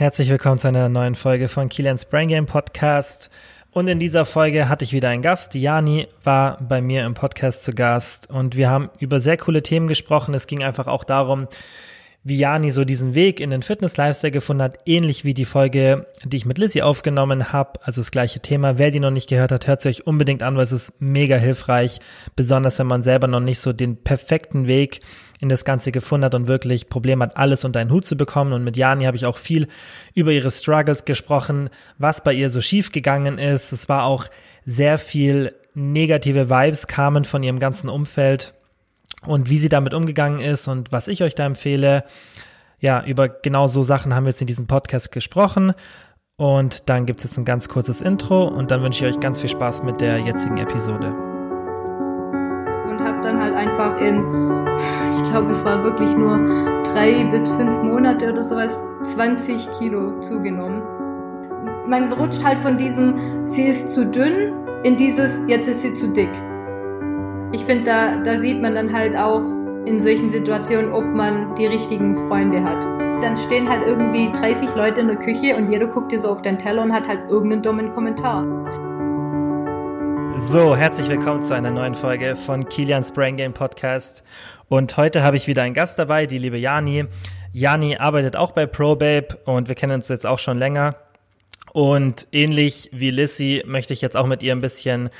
herzlich willkommen zu einer neuen Folge von Kilians Brain Game Podcast. Und in dieser Folge hatte ich wieder einen Gast. Jani war bei mir im Podcast zu Gast und wir haben über sehr coole Themen gesprochen. Es ging einfach auch darum, wie Jani so diesen Weg in den Fitness-Lifestyle gefunden hat, ähnlich wie die Folge, die ich mit Lissy aufgenommen habe, also das gleiche Thema. Wer die noch nicht gehört hat, hört sie euch unbedingt an, weil es ist mega hilfreich, besonders wenn man selber noch nicht so den perfekten Weg in das Ganze gefunden hat und wirklich Probleme hat, alles unter einen Hut zu bekommen. Und mit Jani habe ich auch viel über ihre Struggles gesprochen, was bei ihr so schief gegangen ist. Es war auch sehr viel negative Vibes kamen von ihrem ganzen Umfeld und wie sie damit umgegangen ist und was ich euch da empfehle. Ja, über genau so Sachen haben wir jetzt in diesem Podcast gesprochen. Und dann gibt es jetzt ein ganz kurzes Intro und dann wünsche ich euch ganz viel Spaß mit der jetzigen Episode. Und habe dann halt einfach in, ich glaube, es war wirklich nur drei bis fünf Monate oder sowas, 20 Kilo zugenommen. Man rutscht halt von diesem, sie ist zu dünn, in dieses, jetzt ist sie zu dick ich finde, da, da sieht man dann halt auch in solchen Situationen, ob man die richtigen Freunde hat. Dann stehen halt irgendwie 30 Leute in der Küche und jeder guckt dir so auf den Teller und hat halt irgendeinen dummen Kommentar. So, herzlich willkommen zu einer neuen Folge von Kilians Brain Game Podcast. Und heute habe ich wieder einen Gast dabei, die liebe Jani. Jani arbeitet auch bei ProBabe und wir kennen uns jetzt auch schon länger. Und ähnlich wie Lissy möchte ich jetzt auch mit ihr ein bisschen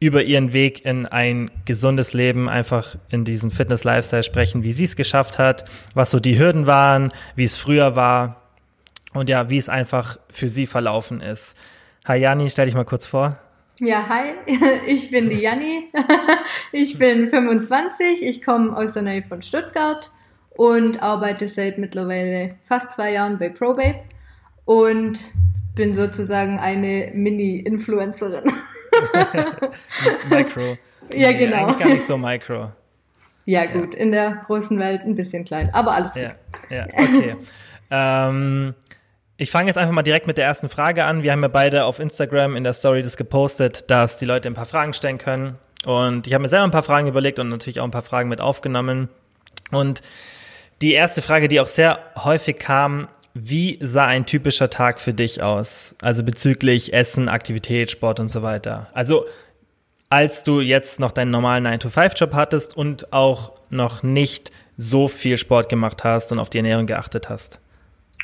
über ihren Weg in ein gesundes Leben, einfach in diesen Fitness-Lifestyle sprechen, wie sie es geschafft hat, was so die Hürden waren, wie es früher war und ja, wie es einfach für sie verlaufen ist. Hi Jani, stell dich mal kurz vor. Ja, hi, ich bin die Janni. Ich bin 25, ich komme aus der Nähe von Stuttgart und arbeite seit mittlerweile fast zwei Jahren bei ProBabe und bin sozusagen eine Mini-Influencerin. Micro. Ja, nee, genau. Eigentlich gar nicht so Micro. Ja, gut, ja. in der großen Welt ein bisschen klein, aber alles ja, gut. Ja, okay. ähm, ich fange jetzt einfach mal direkt mit der ersten Frage an. Wir haben ja beide auf Instagram in der Story das gepostet, dass die Leute ein paar Fragen stellen können. Und ich habe mir selber ein paar Fragen überlegt und natürlich auch ein paar Fragen mit aufgenommen. Und die erste Frage, die auch sehr häufig kam, wie sah ein typischer Tag für dich aus? Also bezüglich Essen, Aktivität, Sport und so weiter. Also als du jetzt noch deinen normalen 9-to-5-Job hattest und auch noch nicht so viel Sport gemacht hast und auf die Ernährung geachtet hast?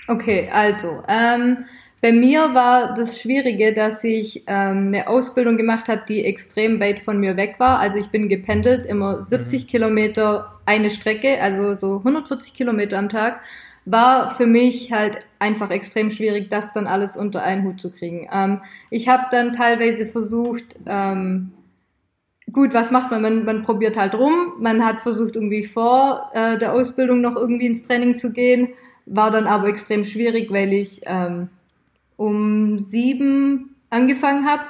Okay, also ähm, bei mir war das Schwierige, dass ich ähm, eine Ausbildung gemacht habe, die extrem weit von mir weg war. Also ich bin gependelt, immer 70 mhm. Kilometer eine Strecke, also so 140 Kilometer am Tag war für mich halt einfach extrem schwierig, das dann alles unter einen Hut zu kriegen. Ähm, ich habe dann teilweise versucht, ähm, gut, was macht man? man? Man probiert halt rum. Man hat versucht, irgendwie vor äh, der Ausbildung noch irgendwie ins Training zu gehen, war dann aber extrem schwierig, weil ich ähm, um sieben angefangen habe.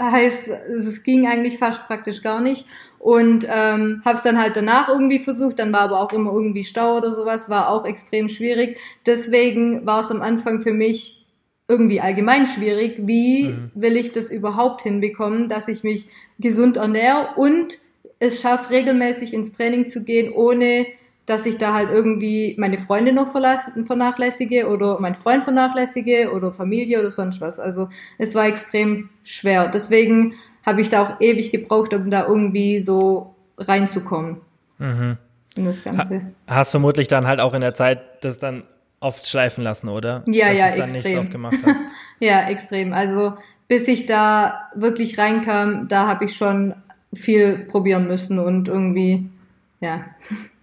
Heißt, es ging eigentlich fast praktisch gar nicht und ähm, habe es dann halt danach irgendwie versucht, dann war aber auch immer irgendwie Stau oder sowas, war auch extrem schwierig. Deswegen war es am Anfang für mich irgendwie allgemein schwierig. Wie mhm. will ich das überhaupt hinbekommen, dass ich mich gesund ernähre und es schaffe, regelmäßig ins Training zu gehen, ohne dass ich da halt irgendwie meine Freunde noch vernachlässige oder mein Freund vernachlässige oder Familie oder sonst was. Also es war extrem schwer. Deswegen habe ich da auch ewig gebraucht, um da irgendwie so reinzukommen. Mhm. In das Ganze. Ha hast vermutlich dann halt auch in der Zeit das dann oft schleifen lassen, oder? Ja, Dass ja, extrem. Dann nicht so oft gemacht hast. ja, extrem. Also bis ich da wirklich reinkam, da habe ich schon viel probieren müssen und irgendwie, ja.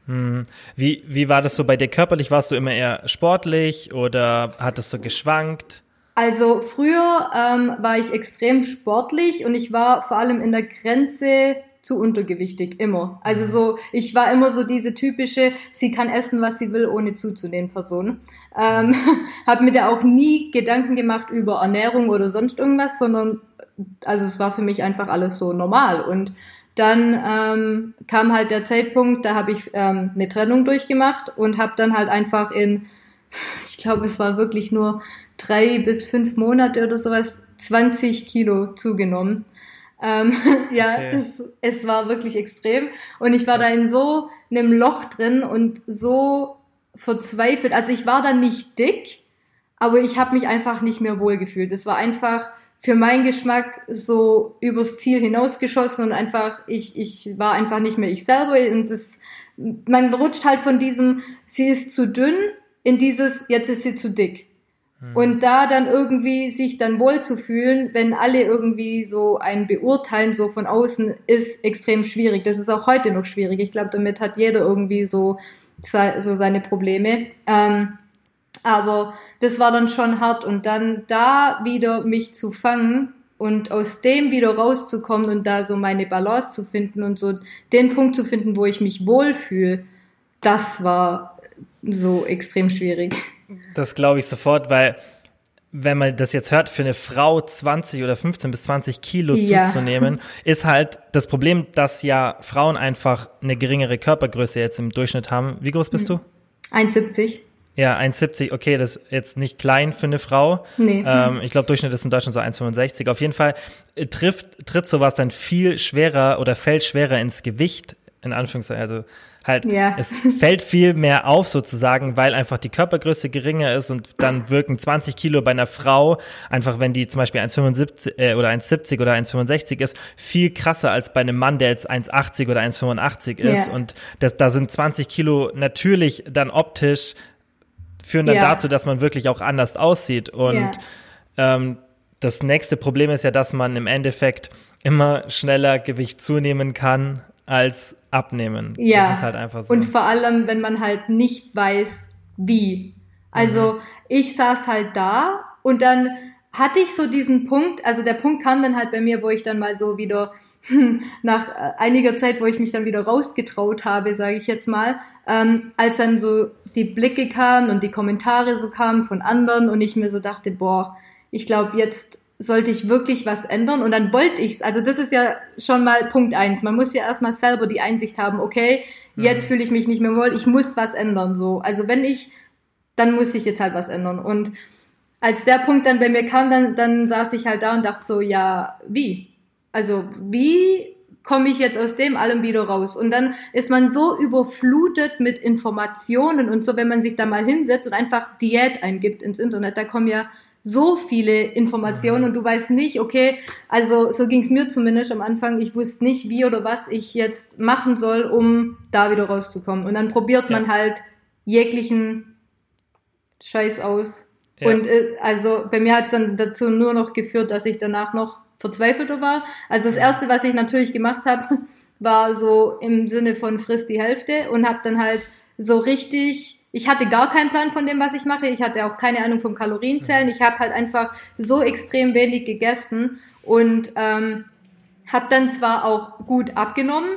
Mhm. Wie, wie war das so bei dir körperlich? Warst du immer eher sportlich oder hattest du geschwankt? Also früher ähm, war ich extrem sportlich und ich war vor allem in der Grenze zu untergewichtig, immer. Also so, ich war immer so diese typische, sie kann essen, was sie will, ohne zuzunehmen Person. Ähm, habe mir da auch nie Gedanken gemacht über Ernährung oder sonst irgendwas, sondern also es war für mich einfach alles so normal. Und dann ähm, kam halt der Zeitpunkt, da habe ich ähm, eine Trennung durchgemacht und habe dann halt einfach in, ich glaube, es war wirklich nur drei bis fünf Monate oder sowas 20 Kilo zugenommen. Ähm, ja, okay. es, es war wirklich extrem. Und ich war Was? da in so einem Loch drin und so verzweifelt. Also ich war da nicht dick, aber ich habe mich einfach nicht mehr wohlgefühlt. Es war einfach für meinen Geschmack so übers Ziel hinausgeschossen und einfach, ich, ich war einfach nicht mehr ich selber und das, man rutscht halt von diesem, sie ist zu dünn in dieses, jetzt ist sie zu dick. Hm. Und da dann irgendwie sich dann wohl zu fühlen, wenn alle irgendwie so einen beurteilen, so von außen, ist extrem schwierig. Das ist auch heute noch schwierig. Ich glaube, damit hat jeder irgendwie so, so seine Probleme. Ähm, aber das war dann schon hart und dann da wieder mich zu fangen und aus dem wieder rauszukommen und da so meine Balance zu finden und so den Punkt zu finden, wo ich mich wohlfühle, das war so extrem schwierig. Das glaube ich sofort, weil wenn man das jetzt hört, für eine Frau 20 oder 15 bis 20 Kilo ja. zuzunehmen, ist halt das Problem, dass ja Frauen einfach eine geringere Körpergröße jetzt im Durchschnitt haben. Wie groß bist du? 1,70. Ja, 1,70, okay, das ist jetzt nicht klein für eine Frau. Nee. Ähm, ich glaube, Durchschnitt ist in Deutschland so 1,65. Auf jeden Fall äh, trifft, tritt sowas dann viel schwerer oder fällt schwerer ins Gewicht, in Anführungszeichen. Also halt, ja. es fällt viel mehr auf sozusagen, weil einfach die Körpergröße geringer ist und dann wirken 20 Kilo bei einer Frau, einfach wenn die zum Beispiel 1,75 äh, oder 1,70 oder 1,65 ist, viel krasser als bei einem Mann, der jetzt 1,80 oder 1,85 ist. Ja. Und das, da sind 20 Kilo natürlich dann optisch führen dann ja. dazu, dass man wirklich auch anders aussieht. Und ähm, das nächste Problem ist ja, dass man im Endeffekt immer schneller Gewicht zunehmen kann als abnehmen. Ja. Das ist halt einfach so. Und vor allem, wenn man halt nicht weiß, wie. Also mhm. ich saß halt da und dann hatte ich so diesen Punkt, also der Punkt kam dann halt bei mir, wo ich dann mal so wieder nach äh, einiger Zeit, wo ich mich dann wieder rausgetraut habe, sage ich jetzt mal, ähm, als dann so die Blicke kamen und die Kommentare so kamen von anderen und ich mir so dachte, boah, ich glaube, jetzt sollte ich wirklich was ändern und dann wollte ich's. Also das ist ja schon mal Punkt eins. Man muss ja erstmal selber die Einsicht haben, okay, jetzt mhm. fühle ich mich nicht mehr wohl, ich muss was ändern, so. Also wenn ich, dann muss ich jetzt halt was ändern und als der Punkt dann bei mir kam, dann, dann saß ich halt da und dachte so, ja, wie? Also wie komme ich jetzt aus dem allem wieder raus? Und dann ist man so überflutet mit Informationen und so, wenn man sich da mal hinsetzt und einfach Diät eingibt ins Internet, da kommen ja so viele Informationen und du weißt nicht, okay, also so ging es mir zumindest am Anfang, ich wusste nicht, wie oder was ich jetzt machen soll, um da wieder rauszukommen. Und dann probiert man halt jeglichen Scheiß aus. Ja. Und äh, also bei mir hat es dann dazu nur noch geführt, dass ich danach noch verzweifelter war. Also das erste, was ich natürlich gemacht habe, war so im Sinne von frisst die Hälfte und habe dann halt so richtig, ich hatte gar keinen Plan von dem, was ich mache. Ich hatte auch keine Ahnung vom Kalorienzählen. Ich habe halt einfach so extrem wenig gegessen und ähm, habe dann zwar auch gut abgenommen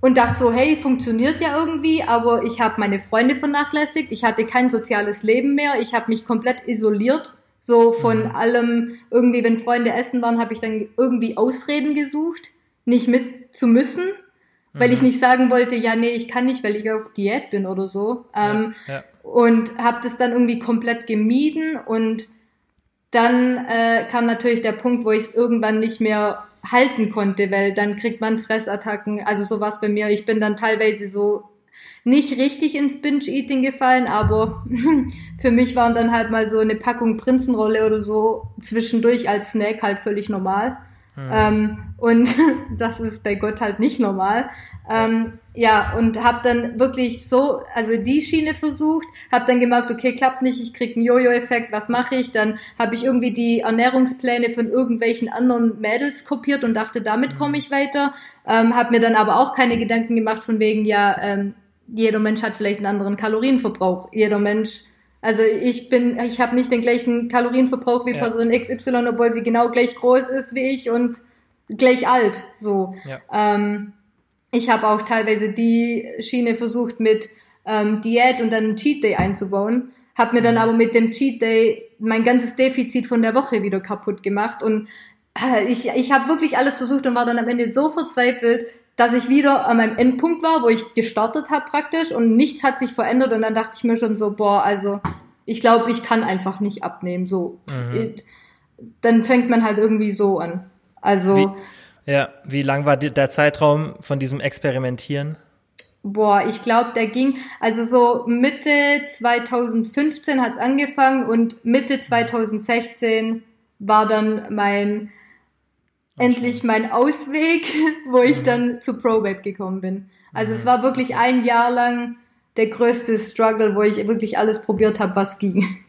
und dachte so, hey, funktioniert ja irgendwie, aber ich habe meine Freunde vernachlässigt. Ich hatte kein soziales Leben mehr. Ich habe mich komplett isoliert so von mhm. allem, irgendwie, wenn Freunde essen waren, habe ich dann irgendwie Ausreden gesucht, nicht mit zu müssen, weil mhm. ich nicht sagen wollte, ja, nee, ich kann nicht, weil ich auf Diät bin oder so. Ähm, ja, ja. Und habe das dann irgendwie komplett gemieden und dann äh, kam natürlich der Punkt, wo ich es irgendwann nicht mehr halten konnte, weil dann kriegt man Fressattacken. Also so war bei mir. Ich bin dann teilweise so nicht richtig ins Binge-Eating gefallen, aber für mich waren dann halt mal so eine Packung Prinzenrolle oder so zwischendurch als Snack halt völlig normal. Hm. Ähm, und das ist bei Gott halt nicht normal. Ähm, ja, und habe dann wirklich so, also die Schiene versucht, habe dann gemerkt, okay, klappt nicht, ich krieg einen Jojo-Effekt, was mache ich? Dann habe ich irgendwie die Ernährungspläne von irgendwelchen anderen Mädels kopiert und dachte, damit komme ich weiter. Ähm, habe mir dann aber auch keine Gedanken gemacht von wegen, ja, ähm, jeder Mensch hat vielleicht einen anderen Kalorienverbrauch. Jeder Mensch, also ich bin, ich habe nicht den gleichen Kalorienverbrauch wie ja. Person XY, obwohl sie genau gleich groß ist wie ich und gleich alt. So. Ja. Ähm, ich habe auch teilweise die Schiene versucht mit ähm, Diät und dann Cheat Day einzubauen, habe mir dann mhm. aber mit dem Cheat Day mein ganzes Defizit von der Woche wieder kaputt gemacht und äh, ich, ich habe wirklich alles versucht und war dann am Ende so verzweifelt, dass ich wieder an meinem Endpunkt war, wo ich gestartet habe praktisch und nichts hat sich verändert und dann dachte ich mir schon so, boah, also ich glaube, ich kann einfach nicht abnehmen. So, mhm. dann fängt man halt irgendwie so an. Also wie, ja, wie lang war der Zeitraum von diesem Experimentieren? Boah, ich glaube, der ging, also so Mitte 2015 hat's angefangen und Mitte 2016 war dann mein, endlich mein Ausweg, wo ich mhm. dann zu ProWeb gekommen bin. Also mhm. es war wirklich ein Jahr lang der größte Struggle, wo ich wirklich alles probiert habe, was ging.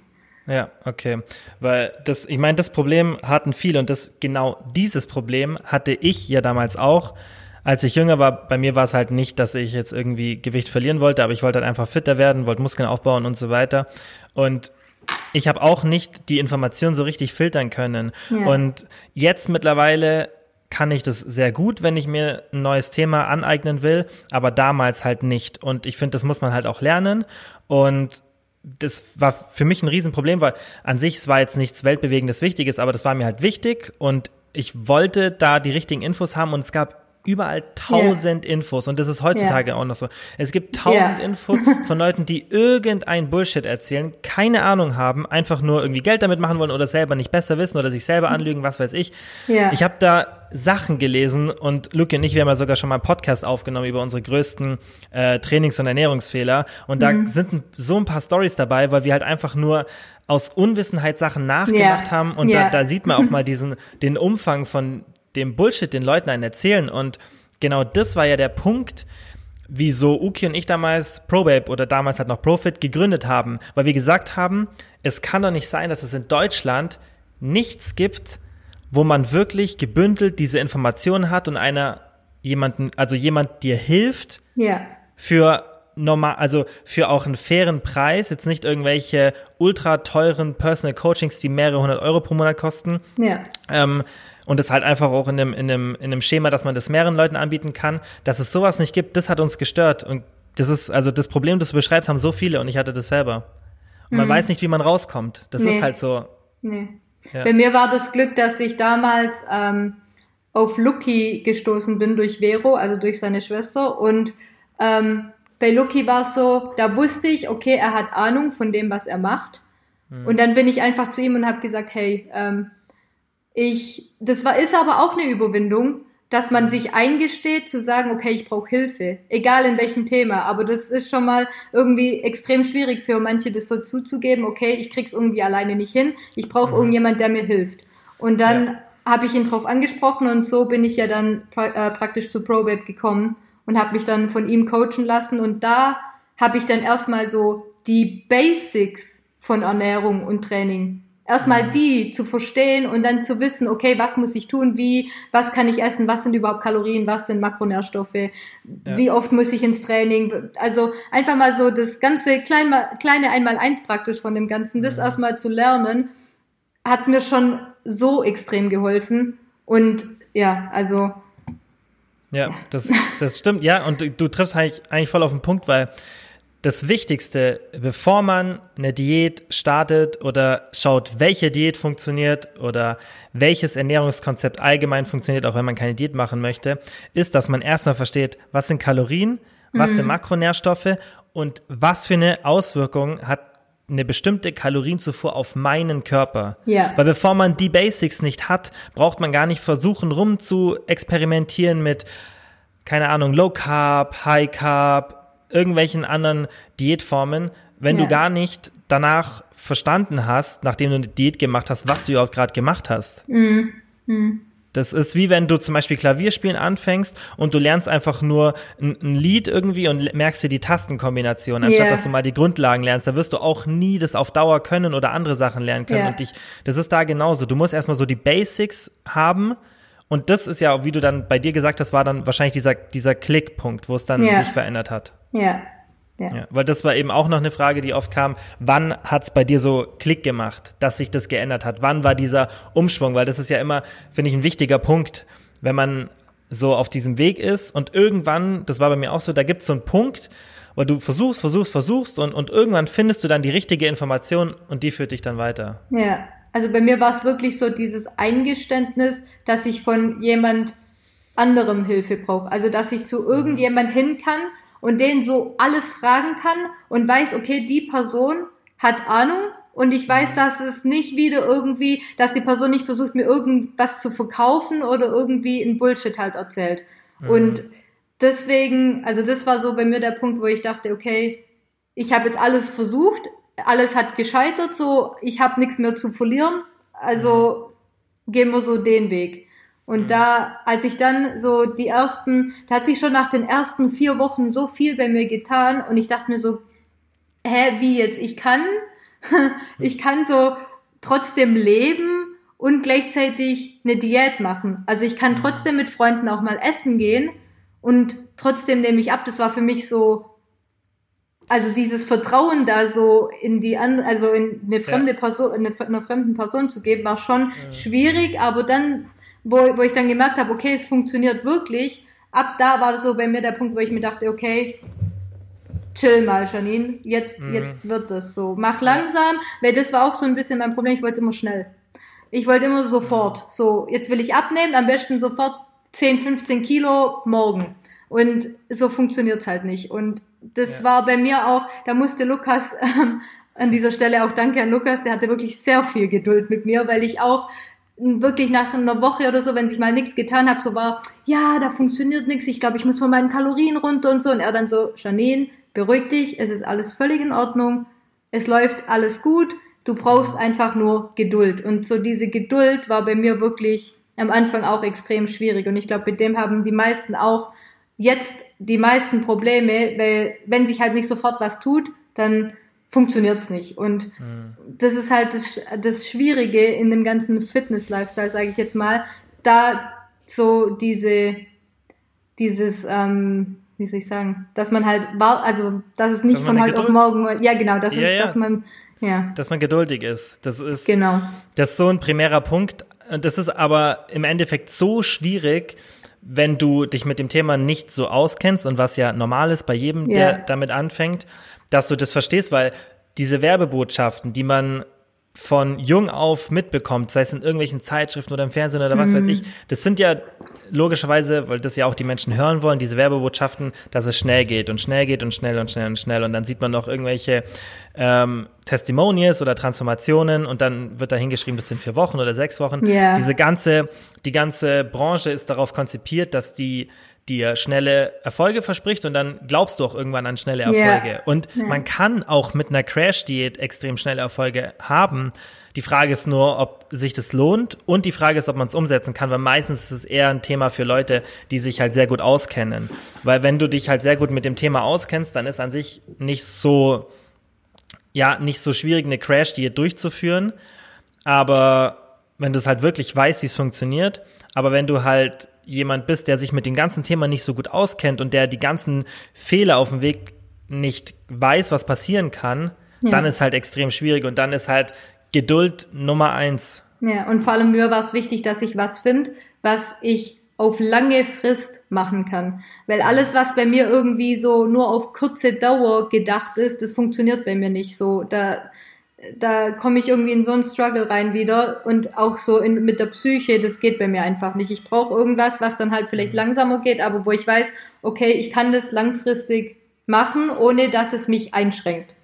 Ja, okay. Weil das, ich meine, das Problem hatten viele und das genau dieses Problem hatte ich ja damals auch. Als ich jünger war, bei mir war es halt nicht, dass ich jetzt irgendwie Gewicht verlieren wollte, aber ich wollte halt einfach fitter werden, wollte Muskeln aufbauen und so weiter. Und ich habe auch nicht die Informationen so richtig filtern können. Ja. Und jetzt mittlerweile kann ich das sehr gut, wenn ich mir ein neues Thema aneignen will, aber damals halt nicht. Und ich finde, das muss man halt auch lernen. Und das war für mich ein Riesenproblem, weil an sich es war jetzt nichts weltbewegendes Wichtiges, aber das war mir halt wichtig und ich wollte da die richtigen Infos haben und es gab überall tausend yeah. Infos und das ist heutzutage yeah. auch noch so. Es gibt tausend yeah. Infos von Leuten, die irgendein Bullshit erzählen, keine Ahnung haben, einfach nur irgendwie Geld damit machen wollen oder selber nicht besser wissen oder sich selber anlügen, was weiß ich. Ich habe da Sachen gelesen und Luke und ich, wir haben ja sogar schon mal einen Podcast aufgenommen über unsere größten äh, Trainings- und Ernährungsfehler und da mhm. sind so ein paar Stories dabei, weil wir halt einfach nur aus Unwissenheit Sachen nachgemacht haben und da, da sieht man auch mal diesen den Umfang von dem Bullshit den Leuten einen erzählen. Und genau das war ja der Punkt, wieso Uki und ich damals ProBabe oder damals halt noch Profit gegründet haben. Weil wir gesagt haben, es kann doch nicht sein, dass es in Deutschland nichts gibt, wo man wirklich gebündelt diese Informationen hat und einer jemanden, also jemand dir hilft ja. für normal, also für auch einen fairen Preis, jetzt nicht irgendwelche ultra teuren Personal Coachings, die mehrere hundert Euro pro Monat kosten. Ja. Ähm, und das halt einfach auch in einem, in, einem, in einem Schema, dass man das mehreren Leuten anbieten kann, dass es sowas nicht gibt, das hat uns gestört. Und das ist, also das Problem, das du beschreibst, haben so viele und ich hatte das selber. Und man mhm. weiß nicht, wie man rauskommt. Das nee. ist halt so. Nee. Ja. Bei mir war das Glück, dass ich damals ähm, auf Lucky gestoßen bin durch Vero, also durch seine Schwester. Und ähm, bei Lucky war es so, da wusste ich, okay, er hat Ahnung von dem, was er macht. Mhm. Und dann bin ich einfach zu ihm und habe gesagt, hey, ähm, ich, das war, ist aber auch eine Überwindung, dass man sich eingesteht, zu sagen, okay, ich brauche Hilfe, egal in welchem Thema. Aber das ist schon mal irgendwie extrem schwierig für manche, das so zuzugeben, okay, ich krieg's irgendwie alleine nicht hin, ich brauche mhm. irgendjemand, der mir hilft. Und dann ja. habe ich ihn drauf angesprochen und so bin ich ja dann pra äh, praktisch zu ProBabe gekommen und habe mich dann von ihm coachen lassen und da habe ich dann erstmal so die Basics von Ernährung und Training Erstmal mhm. die zu verstehen und dann zu wissen, okay, was muss ich tun, wie, was kann ich essen, was sind überhaupt Kalorien, was sind Makronährstoffe, ja. wie oft muss ich ins Training. Also einfach mal so das ganze klein, kleine Einmal-Eins praktisch von dem Ganzen, das mhm. erstmal zu lernen, hat mir schon so extrem geholfen. Und ja, also. Ja, das, das stimmt. Ja, und du, du triffst eigentlich, eigentlich voll auf den Punkt, weil das Wichtigste, bevor man eine Diät startet oder schaut, welche Diät funktioniert oder welches Ernährungskonzept allgemein funktioniert, auch wenn man keine Diät machen möchte, ist, dass man erstmal versteht, was sind Kalorien, was mhm. sind Makronährstoffe und was für eine Auswirkung hat eine bestimmte Kalorienzufuhr auf meinen Körper. Ja. Weil bevor man die Basics nicht hat, braucht man gar nicht versuchen, rum zu experimentieren mit, keine Ahnung, Low Carb, High Carb, irgendwelchen anderen Diätformen, wenn ja. du gar nicht danach verstanden hast, nachdem du eine Diät gemacht hast, was du überhaupt gerade gemacht hast. Mhm. Mhm. Das ist wie wenn du zum Beispiel Klavierspielen anfängst und du lernst einfach nur ein, ein Lied irgendwie und merkst dir die Tastenkombination, anstatt yeah. dass du mal die Grundlagen lernst. Da wirst du auch nie das auf Dauer können oder andere Sachen lernen können. Yeah. Und dich, das ist da genauso. Du musst erstmal so die Basics haben, und das ist ja, wie du dann bei dir gesagt hast, war dann wahrscheinlich dieser, dieser Klickpunkt, wo es dann ja. sich verändert hat. Ja. ja. Ja. Weil das war eben auch noch eine Frage, die oft kam. Wann hat es bei dir so Klick gemacht, dass sich das geändert hat? Wann war dieser Umschwung? Weil das ist ja immer, finde ich, ein wichtiger Punkt, wenn man so auf diesem Weg ist und irgendwann, das war bei mir auch so, da gibt es so einen Punkt, wo du versuchst, versuchst, versuchst und, und irgendwann findest du dann die richtige Information und die führt dich dann weiter. Ja, also bei mir war es wirklich so dieses Eingeständnis, dass ich von jemand anderem Hilfe brauche. Also dass ich zu irgendjemand hin kann und den so alles fragen kann und weiß, okay, die Person hat Ahnung und ich weiß, dass es nicht wieder irgendwie, dass die Person nicht versucht, mir irgendwas zu verkaufen oder irgendwie ein Bullshit halt erzählt. Mhm. Und deswegen, also das war so bei mir der Punkt, wo ich dachte, okay, ich habe jetzt alles versucht, alles hat gescheitert, so ich habe nichts mehr zu verlieren, also mhm. gehen wir so den Weg. Und mhm. da, als ich dann so die ersten, da hat sich schon nach den ersten vier Wochen so viel bei mir getan und ich dachte mir so, hä, wie jetzt? Ich kann, ich kann so trotzdem leben und gleichzeitig eine Diät machen. Also ich kann mhm. trotzdem mit Freunden auch mal essen gehen und trotzdem nehme ich ab. Das war für mich so, also dieses Vertrauen da so in die andere, also in eine fremde ja. Person, eine, einer fremden Person zu geben, war schon ja. schwierig, aber dann, wo, wo ich dann gemerkt habe, okay, es funktioniert wirklich, ab da war so bei mir der Punkt, wo ich mir dachte, okay, chill mal, Janine, jetzt, mhm. jetzt wird das so. Mach langsam, weil das war auch so ein bisschen mein Problem, ich wollte es immer schnell. Ich wollte immer sofort, so, jetzt will ich abnehmen, am besten sofort 10, 15 Kilo morgen. Und so funktioniert's halt nicht. Und das ja. war bei mir auch, da musste Lukas ähm, an dieser Stelle auch danke an Lukas, der hatte wirklich sehr viel Geduld mit mir, weil ich auch wirklich nach einer Woche oder so, wenn ich mal nichts getan habe, so war, ja, da funktioniert nichts, ich glaube, ich muss von meinen Kalorien runter und so. Und er dann so, Janine, beruhig dich, es ist alles völlig in Ordnung, es läuft alles gut, du brauchst einfach nur Geduld. Und so diese Geduld war bei mir wirklich am Anfang auch extrem schwierig. Und ich glaube, mit dem haben die meisten auch jetzt die meisten Probleme, weil wenn sich halt nicht sofort was tut, dann funktioniert's nicht. Und mhm. das ist halt das, das Schwierige in dem ganzen Fitness-Lifestyle, sage ich jetzt mal, da so diese, dieses, ähm, wie soll ich sagen, dass man halt, also dass es nicht dass von heute auf morgen, ja genau, dass, ja, es, ja. dass man, ja. Dass man geduldig ist. Das ist, genau. das ist so ein primärer Punkt. Das ist aber im Endeffekt so schwierig, wenn du dich mit dem Thema nicht so auskennst und was ja normal ist bei jedem, yeah. der damit anfängt, dass du das verstehst, weil diese Werbebotschaften, die man von jung auf mitbekommt, sei es in irgendwelchen Zeitschriften oder im Fernsehen oder was mhm. weiß ich, das sind ja logischerweise, weil das ja auch die Menschen hören wollen, diese Werbebotschaften, dass es schnell geht und schnell geht und schnell und schnell und schnell und dann sieht man noch irgendwelche ähm, Testimonials oder Transformationen und dann wird da hingeschrieben, das sind vier Wochen oder sechs Wochen. Yeah. Diese ganze, die ganze Branche ist darauf konzipiert, dass die dir schnelle Erfolge verspricht und dann glaubst du auch irgendwann an schnelle Erfolge. Yeah. Und yeah. man kann auch mit einer Crash-Diät extrem schnelle Erfolge haben. Die Frage ist nur, ob sich das lohnt und die Frage ist, ob man es umsetzen kann, weil meistens ist es eher ein Thema für Leute, die sich halt sehr gut auskennen. Weil wenn du dich halt sehr gut mit dem Thema auskennst, dann ist an sich nicht so, ja, nicht so schwierig, eine Crash-Diät durchzuführen. Aber wenn du es halt wirklich weißt, wie es funktioniert, aber wenn du halt jemand bist, der sich mit dem ganzen Thema nicht so gut auskennt und der die ganzen Fehler auf dem Weg nicht weiß, was passieren kann, ja. dann ist halt extrem schwierig und dann ist halt Geduld Nummer eins. Ja, und vor allem mir war es wichtig, dass ich was finde, was ich auf lange Frist machen kann. Weil alles, was bei mir irgendwie so nur auf kurze Dauer gedacht ist, das funktioniert bei mir nicht so. Da, da komme ich irgendwie in so einen Struggle rein wieder und auch so in, mit der Psyche, das geht bei mir einfach nicht. Ich brauche irgendwas, was dann halt vielleicht mhm. langsamer geht, aber wo ich weiß, okay, ich kann das langfristig machen, ohne dass es mich einschränkt.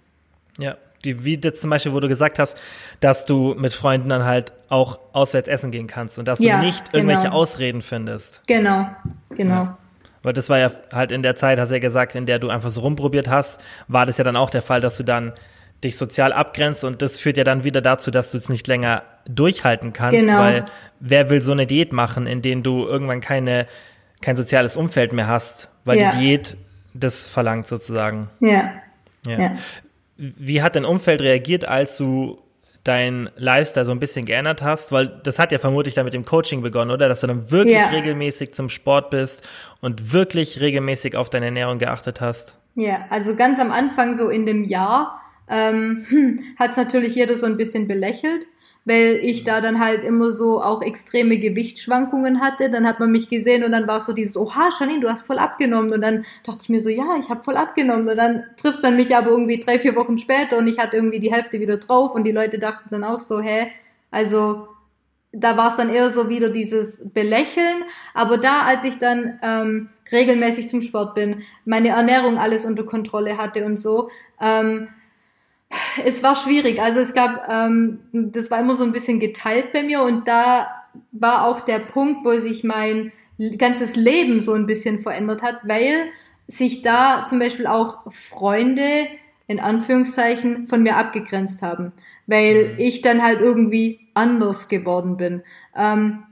Ja, wie jetzt zum Beispiel, wo du gesagt hast, dass du mit Freunden dann halt auch auswärts essen gehen kannst und dass ja, du nicht irgendwelche genau. Ausreden findest. Genau, genau. Ja. Weil das war ja halt in der Zeit, hast du ja gesagt, in der du einfach so rumprobiert hast, war das ja dann auch der Fall, dass du dann dich sozial abgrenzt und das führt ja dann wieder dazu, dass du es nicht länger durchhalten kannst, genau. weil wer will so eine Diät machen, in denen du irgendwann keine, kein soziales Umfeld mehr hast, weil ja. die Diät das verlangt sozusagen. Ja. ja. ja. Wie hat dein Umfeld reagiert, als du dein Lifestyle so ein bisschen geändert hast? Weil das hat ja vermutlich dann mit dem Coaching begonnen, oder? Dass du dann wirklich ja. regelmäßig zum Sport bist und wirklich regelmäßig auf deine Ernährung geachtet hast. Ja, also ganz am Anfang so in dem Jahr ähm, hat es natürlich jeder so ein bisschen belächelt, weil ich da dann halt immer so auch extreme Gewichtsschwankungen hatte. Dann hat man mich gesehen und dann war es so dieses, oha, Janine, du hast voll abgenommen. Und dann dachte ich mir so, ja, ich habe voll abgenommen. Und dann trifft man mich aber irgendwie drei, vier Wochen später und ich hatte irgendwie die Hälfte wieder drauf und die Leute dachten dann auch so, hä, also da war es dann eher so wieder dieses Belächeln. Aber da, als ich dann ähm, regelmäßig zum Sport bin, meine Ernährung alles unter Kontrolle hatte und so, ähm, es war schwierig. Also es gab, ähm, das war immer so ein bisschen geteilt bei mir und da war auch der Punkt, wo sich mein ganzes Leben so ein bisschen verändert hat, weil sich da zum Beispiel auch Freunde in Anführungszeichen von mir abgegrenzt haben, weil mhm. ich dann halt irgendwie anders geworden bin. Ähm,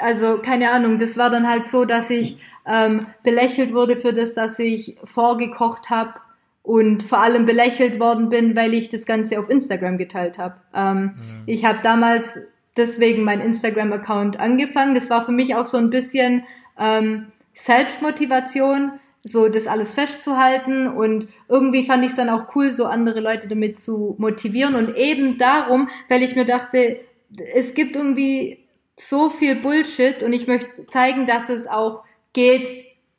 also keine Ahnung, das war dann halt so, dass ich ähm, belächelt wurde für das, dass ich vorgekocht habe und vor allem belächelt worden bin, weil ich das Ganze auf Instagram geteilt habe. Ähm, mhm. Ich habe damals deswegen meinen Instagram-Account angefangen. Das war für mich auch so ein bisschen ähm, Selbstmotivation, so das alles festzuhalten und irgendwie fand ich es dann auch cool, so andere Leute damit zu motivieren und eben darum, weil ich mir dachte, es gibt irgendwie so viel Bullshit und ich möchte zeigen, dass es auch geht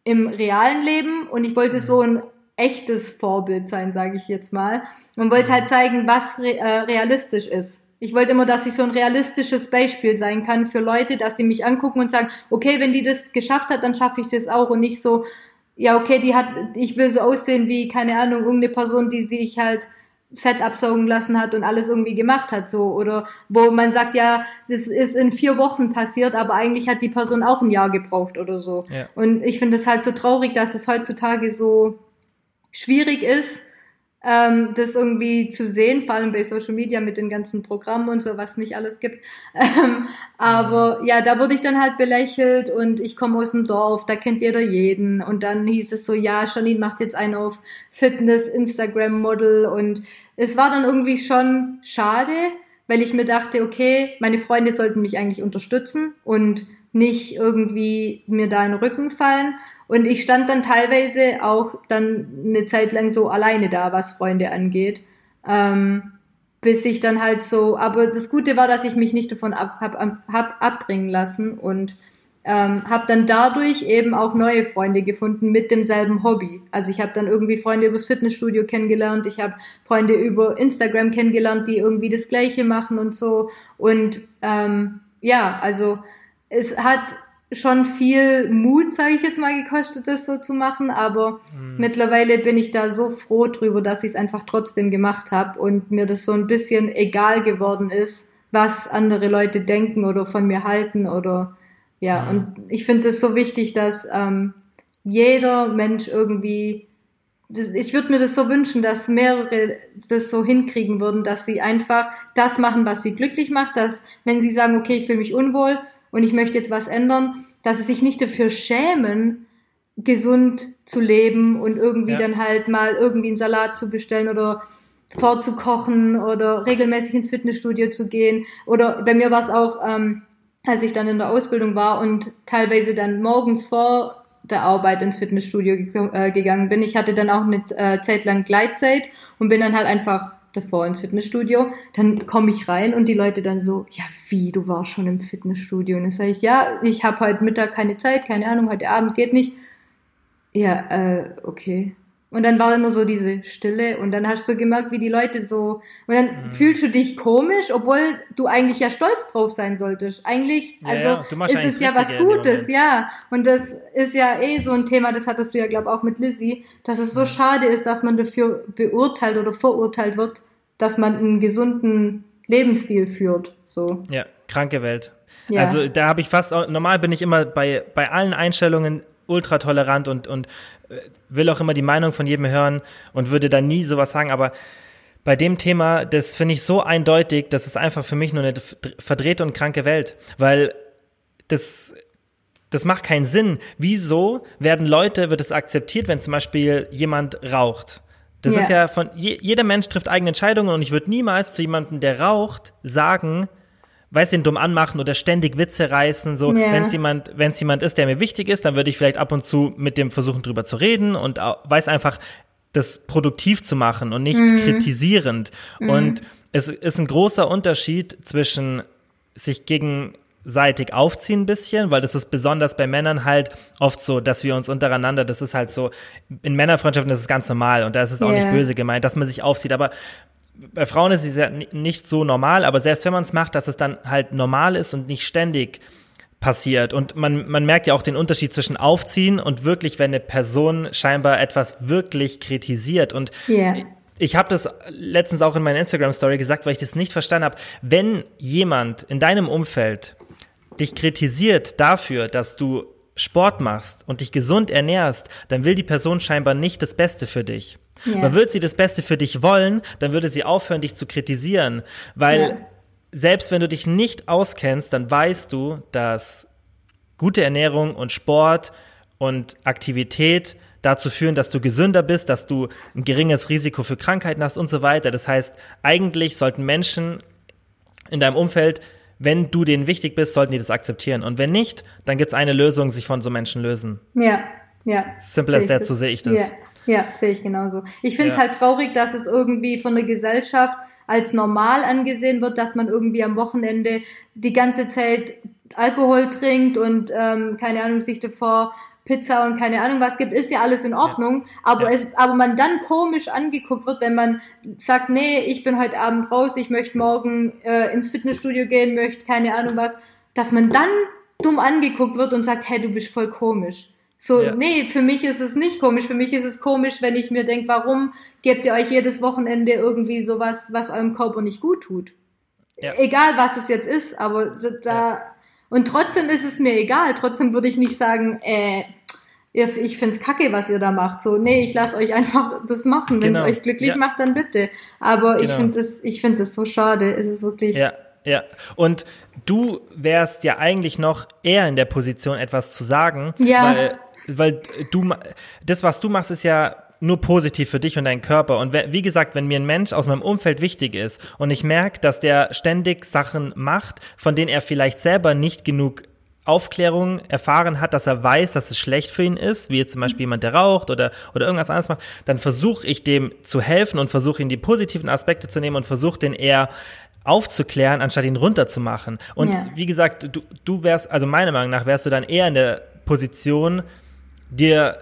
im realen Leben und ich wollte so ein echtes Vorbild sein, sage ich jetzt mal und wollte halt zeigen, was re äh, realistisch ist. Ich wollte immer, dass ich so ein realistisches Beispiel sein kann für Leute, dass die mich angucken und sagen, okay, wenn die das geschafft hat, dann schaffe ich das auch und nicht so, ja, okay, die hat, ich will so aussehen wie, keine Ahnung, irgendeine Person, die sich halt Fett absaugen lassen hat und alles irgendwie gemacht hat, so. Oder wo man sagt, ja, das ist in vier Wochen passiert, aber eigentlich hat die Person auch ein Jahr gebraucht oder so. Ja. Und ich finde es halt so traurig, dass es heutzutage so schwierig ist, ähm, das irgendwie zu sehen, vor allem bei Social Media mit den ganzen Programmen und so, was nicht alles gibt. Ähm, aber ja, da wurde ich dann halt belächelt und ich komme aus dem Dorf, da kennt jeder jeden. Und dann hieß es so, ja, Janine macht jetzt einen auf Fitness, Instagram-Model und es war dann irgendwie schon schade, weil ich mir dachte, okay, meine Freunde sollten mich eigentlich unterstützen und nicht irgendwie mir da in den Rücken fallen. Und ich stand dann teilweise auch dann eine Zeit lang so alleine da, was Freunde angeht. Ähm, bis ich dann halt so, aber das Gute war, dass ich mich nicht davon ab, hab, hab abbringen lassen und ähm, habe dann dadurch eben auch neue Freunde gefunden mit demselben Hobby. Also ich habe dann irgendwie Freunde übers Fitnessstudio kennengelernt, ich habe Freunde über Instagram kennengelernt, die irgendwie das Gleiche machen und so. Und ähm, ja, also es hat schon viel Mut, sage ich jetzt mal, gekostet, das so zu machen. Aber mhm. mittlerweile bin ich da so froh drüber, dass ich es einfach trotzdem gemacht habe und mir das so ein bisschen egal geworden ist, was andere Leute denken oder von mir halten oder ja. Mhm. Und ich finde es so wichtig, dass ähm, jeder Mensch irgendwie das, ich würde mir das so wünschen, dass mehrere das so hinkriegen würden, dass sie einfach das machen, was sie glücklich macht, dass wenn sie sagen, okay, ich fühle mich unwohl, und ich möchte jetzt was ändern, dass sie sich nicht dafür schämen, gesund zu leben und irgendwie ja. dann halt mal irgendwie einen Salat zu bestellen oder vorzukochen oder regelmäßig ins Fitnessstudio zu gehen. Oder bei mir war es auch, ähm, als ich dann in der Ausbildung war und teilweise dann morgens vor der Arbeit ins Fitnessstudio ge äh, gegangen bin. Ich hatte dann auch eine äh, Zeit lang Gleitzeit und bin dann halt einfach davor ins Fitnessstudio. Dann komme ich rein und die Leute dann so, ja, wie, du warst schon im Fitnessstudio? Und dann sage ich, ja, ich habe heute Mittag keine Zeit, keine Ahnung, heute Abend geht nicht. Ja, äh, okay. Und dann war immer so diese Stille und dann hast du gemerkt, wie die Leute so, und dann mhm. fühlst du dich komisch, obwohl du eigentlich ja stolz drauf sein solltest. Eigentlich, ja, also ja, ist es ja was Gutes, ja. Und das ist ja eh so ein Thema, das hattest du ja, glaube auch mit Lizzie, dass es so mhm. schade ist, dass man dafür beurteilt oder verurteilt wird, dass man einen gesunden Lebensstil führt. So. Ja, kranke Welt. Ja. Also da habe ich fast, normal bin ich immer bei, bei allen Einstellungen ultra tolerant und, und will auch immer die Meinung von jedem hören und würde da nie sowas sagen, aber bei dem Thema, das finde ich so eindeutig, das ist einfach für mich nur eine verdrehte und kranke Welt, weil das, das macht keinen Sinn. Wieso werden Leute, wird es akzeptiert, wenn zum Beispiel jemand raucht? Das ja. ist ja von, je, jeder Mensch trifft eigene Entscheidungen und ich würde niemals zu jemandem, der raucht, sagen, weiß den dumm anmachen oder ständig Witze reißen. So, ja. wenn es jemand, wenn es jemand ist, der mir wichtig ist, dann würde ich vielleicht ab und zu mit dem versuchen, drüber zu reden und weiß einfach, das produktiv zu machen und nicht mhm. kritisierend. Mhm. Und es ist ein großer Unterschied zwischen sich gegenseitig aufziehen ein bisschen, weil das ist besonders bei Männern halt oft so, dass wir uns untereinander, das ist halt so, in Männerfreundschaften ist es ganz normal und da ist es auch yeah. nicht böse gemeint, dass man sich aufzieht, aber bei Frauen ist es ja nicht so normal, aber selbst wenn man es macht, dass es dann halt normal ist und nicht ständig passiert. Und man, man merkt ja auch den Unterschied zwischen Aufziehen und wirklich, wenn eine Person scheinbar etwas wirklich kritisiert. Und yeah. ich habe das letztens auch in meiner Instagram-Story gesagt, weil ich das nicht verstanden habe. Wenn jemand in deinem Umfeld dich kritisiert dafür, dass du Sport machst und dich gesund ernährst, dann will die Person scheinbar nicht das Beste für dich. Ja. Man würde sie das Beste für dich wollen, dann würde sie aufhören, dich zu kritisieren, weil ja. selbst wenn du dich nicht auskennst, dann weißt du, dass gute Ernährung und Sport und Aktivität dazu führen, dass du gesünder bist, dass du ein geringes Risiko für Krankheiten hast und so weiter. Das heißt, eigentlich sollten Menschen in deinem Umfeld wenn du denen wichtig bist, sollten die das akzeptieren. Und wenn nicht, dann gibt es eine Lösung, sich von so Menschen lösen. Ja, ja. Simple as that, so sehe ich das. Ja, ja sehe ich genauso. Ich finde es ja. halt traurig, dass es irgendwie von der Gesellschaft als normal angesehen wird, dass man irgendwie am Wochenende die ganze Zeit Alkohol trinkt und ähm, keine Ahnung, sich davor Pizza und keine Ahnung was gibt, ist ja alles in Ordnung. Ja. Aber, ja. Es, aber man dann komisch angeguckt wird, wenn man sagt, nee, ich bin heute Abend raus, ich möchte morgen äh, ins Fitnessstudio gehen, möchte keine Ahnung was, dass man dann dumm angeguckt wird und sagt, hey, du bist voll komisch. So, ja. nee, für mich ist es nicht komisch. Für mich ist es komisch, wenn ich mir denke, warum gebt ihr euch jedes Wochenende irgendwie sowas, was eurem Körper nicht gut tut? Ja. Egal, was es jetzt ist, aber da, und trotzdem ist es mir egal. Trotzdem würde ich nicht sagen, äh, ich find's kacke, was ihr da macht. So, nee, ich lasse euch einfach das machen. Wenn es genau. euch glücklich ja. macht, dann bitte. Aber genau. ich finde das, ich finde das so schade. Es ist wirklich. Ja. Ja, und du wärst ja eigentlich noch eher in der Position, etwas zu sagen, ja. weil, weil du, das, was du machst, ist ja nur positiv für dich und deinen Körper. Und wie gesagt, wenn mir ein Mensch aus meinem Umfeld wichtig ist und ich merke, dass der ständig Sachen macht, von denen er vielleicht selber nicht genug Aufklärung erfahren hat, dass er weiß, dass es schlecht für ihn ist, wie jetzt zum Beispiel jemand, der raucht oder, oder irgendwas anderes macht, dann versuche ich dem zu helfen und versuche ihn die positiven Aspekte zu nehmen und versuche den eher aufzuklären, anstatt ihn runterzumachen. Und ja. wie gesagt, du, du wärst, also meiner Meinung nach, wärst du dann eher in der Position, dir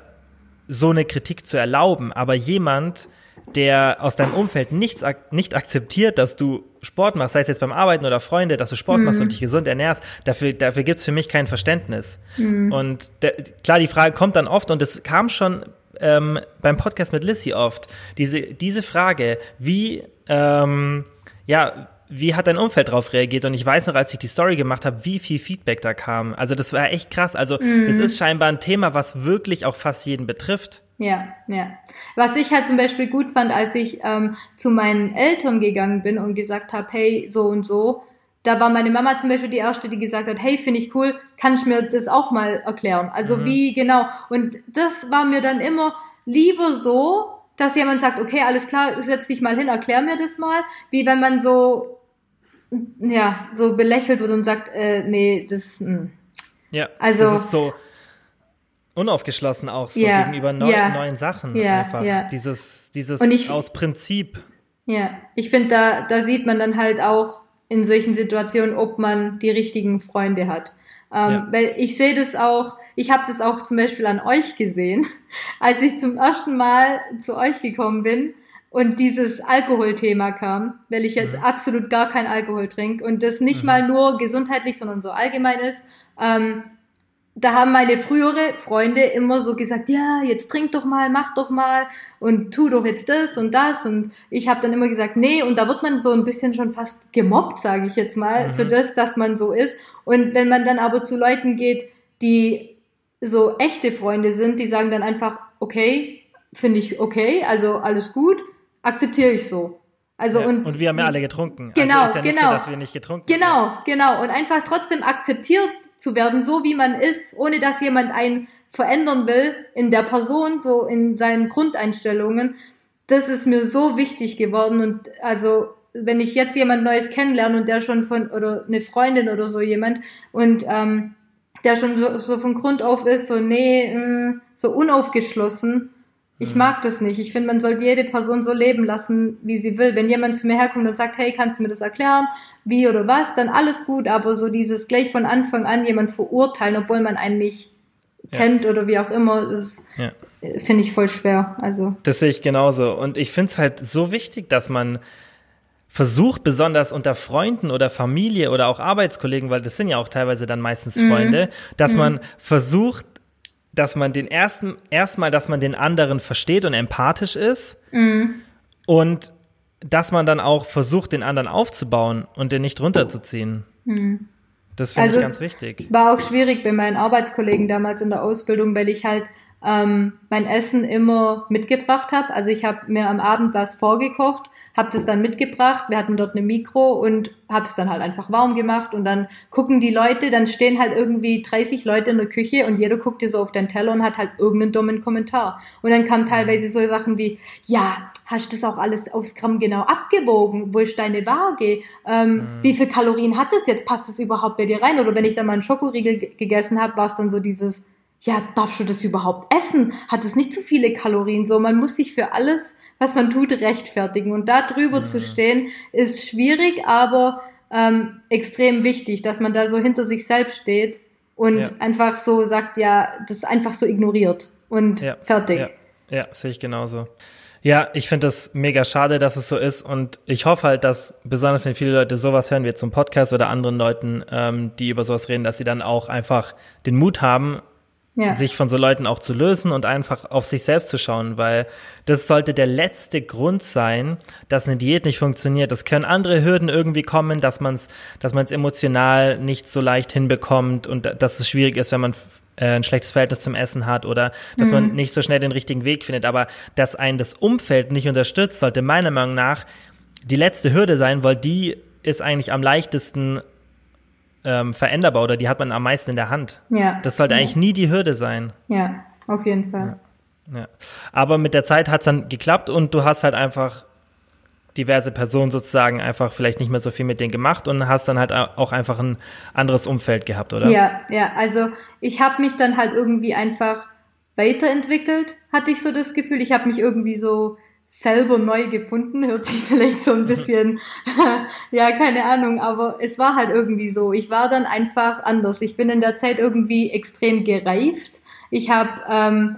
so eine Kritik zu erlauben, aber jemand, der aus deinem Umfeld nichts nicht akzeptiert, dass du Sport machst, sei es jetzt beim Arbeiten oder Freunde, dass du Sport mhm. machst und dich gesund ernährst, dafür, dafür gibt es für mich kein Verständnis. Mhm. Und der, klar, die Frage kommt dann oft und es kam schon ähm, beim Podcast mit Lissy oft, diese, diese Frage, wie, ähm, ja, wie hat dein Umfeld darauf reagiert? Und ich weiß noch, als ich die Story gemacht habe, wie viel Feedback da kam. Also das war echt krass. Also mhm. das ist scheinbar ein Thema, was wirklich auch fast jeden betrifft. Ja, ja. Was ich halt zum Beispiel gut fand, als ich ähm, zu meinen Eltern gegangen bin und gesagt habe, hey, so und so, da war meine Mama zum Beispiel die erste, die gesagt hat, hey, finde ich cool, kann ich mir das auch mal erklären? Also mhm. wie genau? Und das war mir dann immer lieber so, dass jemand sagt, okay, alles klar, setz dich mal hin, erklär mir das mal, wie wenn man so ja, so belächelt wird und sagt, äh, nee, das, mh. Hm. Ja, also, das ist so unaufgeschlossen auch so ja, gegenüber neu, ja, neuen Sachen ja, einfach. Ja. Dieses, dieses ich, aus Prinzip. Ja, ich finde, da, da sieht man dann halt auch in solchen Situationen, ob man die richtigen Freunde hat. Ähm, ja. Weil ich sehe das auch, ich habe das auch zum Beispiel an euch gesehen, als ich zum ersten Mal zu euch gekommen bin und dieses Alkoholthema kam, weil ich jetzt mhm. absolut gar kein Alkohol trinke und das nicht mhm. mal nur gesundheitlich, sondern so allgemein ist. Ähm, da haben meine frühere Freunde immer so gesagt, ja, jetzt trink doch mal, mach doch mal und tu doch jetzt das und das und ich habe dann immer gesagt, nee und da wird man so ein bisschen schon fast gemobbt, sage ich jetzt mal, mhm. für das, dass man so ist und wenn man dann aber zu Leuten geht, die so echte Freunde sind, die sagen dann einfach, okay, finde ich okay, also alles gut akzeptiere ich so. Also ja, und, und wir haben ja alle getrunken. Also genau, also ist ja nicht genau. So, dass wir nicht getrunken Genau, haben. genau. Und einfach trotzdem akzeptiert zu werden, so wie man ist, ohne dass jemand einen verändern will in der Person, so in seinen Grundeinstellungen. Das ist mir so wichtig geworden. Und also, wenn ich jetzt jemand Neues kennenlerne und der schon von, oder eine Freundin oder so jemand, und ähm, der schon so, so von Grund auf ist, so, nee, mh, mm, so unaufgeschlossen, ich mhm. mag das nicht. Ich finde, man sollte jede Person so leben lassen, wie sie will. Wenn jemand zu mir herkommt und sagt, hey, kannst du mir das erklären? Wie oder was? Dann alles gut. Aber so dieses gleich von Anfang an jemand verurteilen, obwohl man einen nicht ja. kennt oder wie auch immer, das ja. finde ich voll schwer. Also. Das sehe ich genauso. Und ich finde es halt so wichtig, dass man versucht, besonders unter Freunden oder Familie oder auch Arbeitskollegen, weil das sind ja auch teilweise dann meistens mhm. Freunde, mhm. dass mhm. man versucht, dass man den ersten, erstmal, dass man den anderen versteht und empathisch ist mhm. und dass man dann auch versucht, den anderen aufzubauen und den nicht runterzuziehen. Mhm. Das finde also ich ganz wichtig. War auch schwierig bei meinen Arbeitskollegen damals in der Ausbildung, weil ich halt ähm, mein Essen immer mitgebracht habe. Also ich habe mir am Abend was vorgekocht habe das dann mitgebracht. Wir hatten dort eine Mikro und habe es dann halt einfach warm gemacht und dann gucken die Leute, dann stehen halt irgendwie 30 Leute in der Küche und jeder guckt dir so auf den Teller und hat halt irgendeinen dummen Kommentar. Und dann kamen teilweise so Sachen wie, ja, hast du das auch alles aufs Gramm genau abgewogen? Wo ist deine Waage? Ähm, mhm. Wie viel Kalorien hat das jetzt? Passt das überhaupt bei dir rein? Oder wenn ich dann mal einen Schokoriegel gegessen habe, war es dann so dieses, ja, darfst du das überhaupt essen? Hat es nicht zu viele Kalorien? So, man muss sich für alles was man tut, rechtfertigen. Und da drüber ja. zu stehen, ist schwierig, aber ähm, extrem wichtig, dass man da so hinter sich selbst steht und ja. einfach so sagt, ja, das einfach so ignoriert und ja. fertig. Ja, sehe ich genauso. Ja, ich finde das mega schade, dass es so ist und ich hoffe halt, dass besonders wenn viele Leute sowas hören wie zum Podcast oder anderen Leuten, ähm, die über sowas reden, dass sie dann auch einfach den Mut haben, ja. sich von so Leuten auch zu lösen und einfach auf sich selbst zu schauen, weil das sollte der letzte Grund sein, dass eine Diät nicht funktioniert. Das können andere Hürden irgendwie kommen, dass man es dass man's emotional nicht so leicht hinbekommt und dass es schwierig ist, wenn man äh, ein schlechtes Verhältnis zum Essen hat oder dass mhm. man nicht so schnell den richtigen Weg findet. Aber dass einen das Umfeld nicht unterstützt, sollte meiner Meinung nach die letzte Hürde sein, weil die ist eigentlich am leichtesten ähm, veränderbar oder die hat man am meisten in der Hand. Ja. Das sollte eigentlich nie die Hürde sein. Ja, auf jeden Fall. Ja. ja. Aber mit der Zeit hat es dann geklappt und du hast halt einfach diverse Personen sozusagen einfach vielleicht nicht mehr so viel mit denen gemacht und hast dann halt auch einfach ein anderes Umfeld gehabt, oder? Ja, ja, also ich habe mich dann halt irgendwie einfach weiterentwickelt, hatte ich so das Gefühl. Ich habe mich irgendwie so selber neu gefunden, hört sich vielleicht so ein bisschen, ja, keine Ahnung, aber es war halt irgendwie so. Ich war dann einfach anders. Ich bin in der Zeit irgendwie extrem gereift. Ich habe ähm,